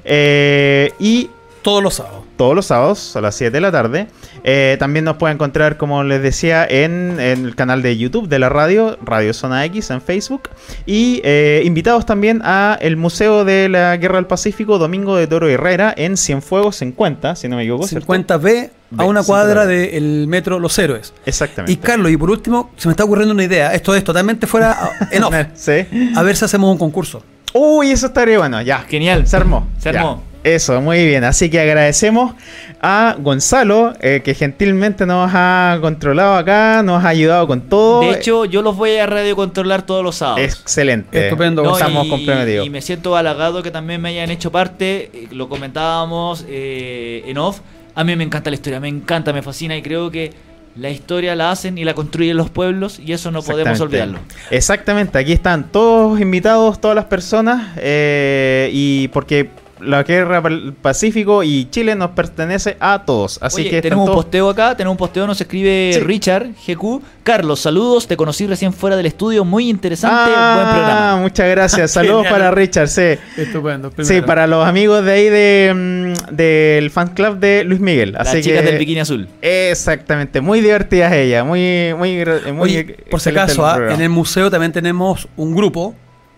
eh, y Todos los sábados. Todos los sábados a las 7 de la tarde. Eh, también nos puede encontrar, como les decía, en, en el canal de YouTube de la radio, Radio Zona X en Facebook. Y eh, invitados también a el Museo de la Guerra del Pacífico, Domingo de Toro Herrera, en Cienfuegos 50, si no me equivoco. ¿cierto? 50B a una 50B. cuadra del metro Los Héroes. Exactamente. Y Carlos, y por último, se me está ocurriendo una idea. Esto es totalmente fuera [laughs] en off. Sí. A ver si hacemos un concurso. Uy, eso estaría bueno, ya. Genial. Se armó. Se ya. Eso, muy bien. Así que agradecemos a Gonzalo, eh, que gentilmente nos ha controlado acá, nos ha ayudado con todo. De hecho, yo los voy a radiocontrolar todos los sábados. Excelente. Estupendo, No, Estamos y, comprometidos. y me siento halagado que también me hayan hecho parte. eh, Lo comentábamos eh, en off. A mí me encanta la historia, me encanta, me fascina y creo que la historia la hacen y la construyen los pueblos y eso no podemos olvidarlo. Exactamente, aquí están todos invitados, todas las personas, eh, y porque la guerra del Pacífico y Chile nos pertenece a todos. Así Oye, que tenemos un posteo acá, tenemos un posteo, nos escribe Sí. Richard GQ. Carlos, saludos, te conocí recién fuera del estudio, muy interesante, Ah, buen programa. muchas gracias. Saludos para Richard, sí. Estupendo. Sí, para los amigos de ahí de, mm, del fan club de Luis Miguel. Las Así chicas que, del bikini azul. Exactamente, muy divertidas ellas, muy, muy, muy Oye, por si acaso, el ah, en el museo también tenemos un grupo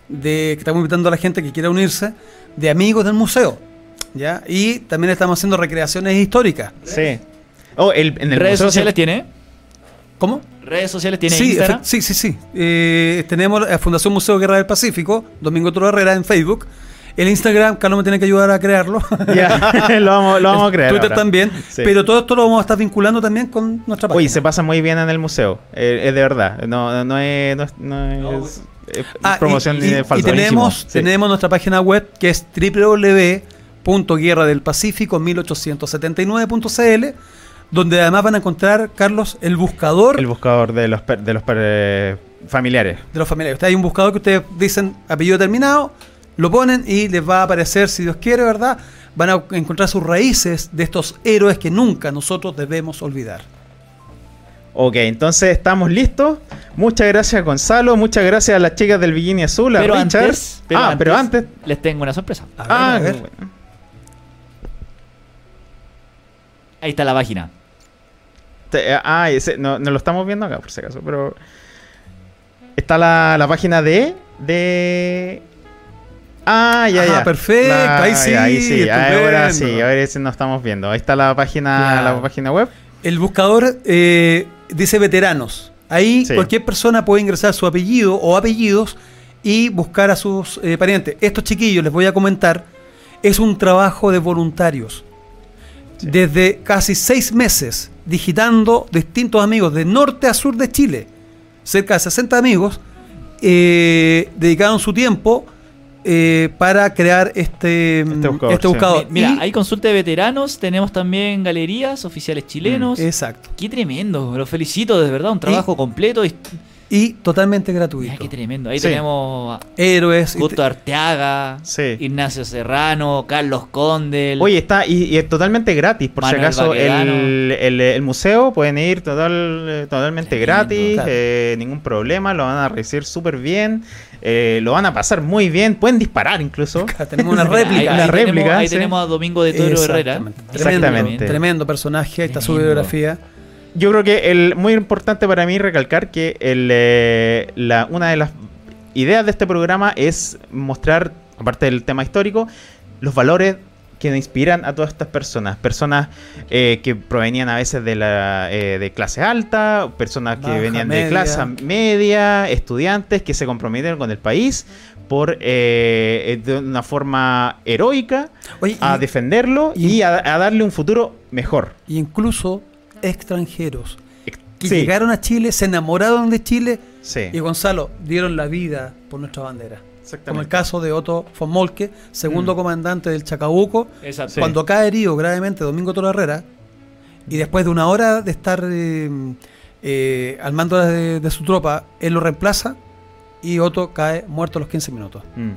de que estamos invitando a la gente que quiera unirse de amigos del museo. ¿ya? Y también estamos haciendo recreaciones históricas. Sí. Oh, el, en el ¿Redes museo sociales se- tiene? ¿Cómo? ¿Redes sociales tiene Sí, Instagram? sí, sí, sí. Eh, tenemos la Fundación Museo Guerra del Pacífico, Domingo Toro Herrera en Facebook. El Instagram, Carlos me tiene que ayudar a crearlo. [laughs] Ya, lo vamos, lo vamos a crear. Twitter ahora. también. Sí. Pero todo esto lo vamos a estar vinculando también con nuestra página. Oye, se pasa muy bien en el museo. eh, es de verdad. No, no es, no es, no es, Ah, promoción y, y- y tenemos. Sí. tenemos nuestra página web que es www.guerradelpacifico 1879.cl donde además van a encontrar, Carlos, el buscador El buscador de los, per- de los per- eh, familiares. de los familiares. Usted hay un buscador que ustedes dicen apellido terminado, lo ponen y les va a aparecer, si Dios quiere, ¿verdad? Van a encontrar sus raíces de estos héroes que nunca nosotros debemos olvidar. Ok, entonces estamos listos. Muchas gracias, Gonzalo. Muchas gracias a las chicas del Bikini Azul, a Pero Richard. antes, pero ah, antes, pero antes. les tengo una sorpresa. A ver, Ah, a ver. bueno. Ahí está la página. Te- ah, ese- no, no lo estamos viendo acá, por si acaso, pero. Está la, la página de. de. Ah, ya, Ah, ya. perfecto, La- ahí sí, ahí sí. Ahora sí, ahora sí nos estamos viendo. Ahí está la página, la página web. El buscador eh, dice veteranos. Ahí Sí. cualquier persona puede ingresar su apellido o apellidos y buscar a sus eh, parientes. Estos chiquillos, les voy a comentar, es un trabajo de voluntarios. Desde casi seis meses, digitando distintos amigos de norte a sur de Chile. Cerca de 60 amigos eh, dedicaron su tiempo eh, para crear este, Este buscador, este buscador. Mi- Mira, hay consulta de veteranos, tenemos también galerías, oficiales chilenos. Exacto. Qué tremendo, los felicito, de verdad, un trabajo completo. Y... Y totalmente Mira, gratuito. qué tremendo. Ahí Sí. tenemos a Héroes. Justo Arteaga, Sí. Ignacio Serrano, Carlos Condel. Oye, está y, y es totalmente gratis, por Manuel si acaso. El, el- el museo pueden ir total, totalmente Tremendo, gratis, claro. eh, ningún problema, lo van a recibir súper bien, eh, lo van a pasar muy bien, pueden disparar incluso. [laughs] [laughs] Tenemos una ahí- réplica. ahí, tenemos, réplica, ahí sí. tenemos a Domingo de Toro Herrera. Exactamente. Exactamente. Tremendo, tremendo personaje, ahí está su Tremendo. biografía. Yo creo que el muy importante para mí recalcar que el, eh, la, una de las ideas de este programa es mostrar, aparte del tema histórico, los valores que inspiran a todas estas personas. Personas eh, que provenían a veces de la eh, de clase alta, personas que Baja, venían media. de clase media, estudiantes que se comprometieron con el país por eh, de una forma heroica Oye, a y- defenderlo y, y- a, a darle un futuro mejor. incluso extranjeros que Sí, llegaron a Chile, se enamoraron de Chile sí. y Gonzalo dieron la vida por nuestra bandera. Exactamente. Como el caso de Otto von Molke, segundo Mm. comandante del Chacabuco, Exacto. Sí. cuando cae herido gravemente Domingo Toro Herrera, y después de una hora de estar eh, eh, al mando de, de su tropa, él lo reemplaza y Otto cae muerto a los 15 minutos. Mm.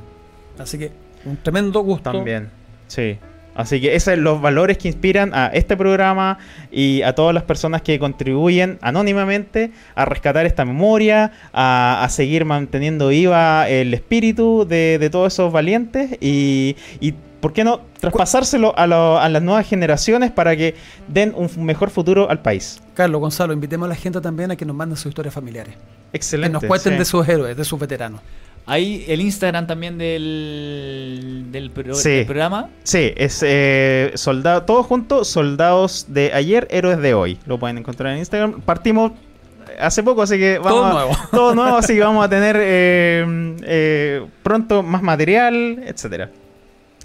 Así que Un tremendo gusto. También, sí. Así que esos son los valores que inspiran a este programa y a todas las personas que contribuyen anónimamente a rescatar esta memoria, a, a seguir manteniendo viva el espíritu de, de todos esos valientes y, y, ¿por qué no traspasárselo a, lo- a las nuevas generaciones para que den un mejor futuro al país? Carlos, Gonzalo, invitemos a la gente también a que nos manden sus historias familiares. Excelente. que nos cuenten sí. de sus héroes, de sus veteranos. Ahí el Instagram también del, del, pro- Sí. del programa. Sí, es eh, soldado, todo junto, soldados de ayer, héroes de hoy. Lo pueden encontrar en Instagram. Partimos hace poco, así que vamos Todo a- nuevo. [laughs] todo nuevo, así que vamos a tener eh, eh, pronto más material, etcétera.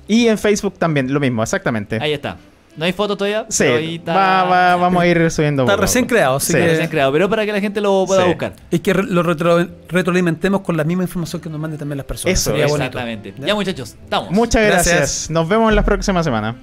Y en Facebook también, lo mismo, exactamente. Ahí está. No hay foto todavía. sí, pero ahí está- va- va- vamos a ir subiendo. Está recién poco. creado, así Sí. que- Recién creado, pero para que la gente lo pueda Sí. buscar. Y que lo retro- retroalimentemos con la misma información que nos manden también las personas. Eso, Sería bonito. Exactamente. ¿Ya? Ya muchachos, estamos. Muchas gracias. Gracias. Nos vemos la próxima semana.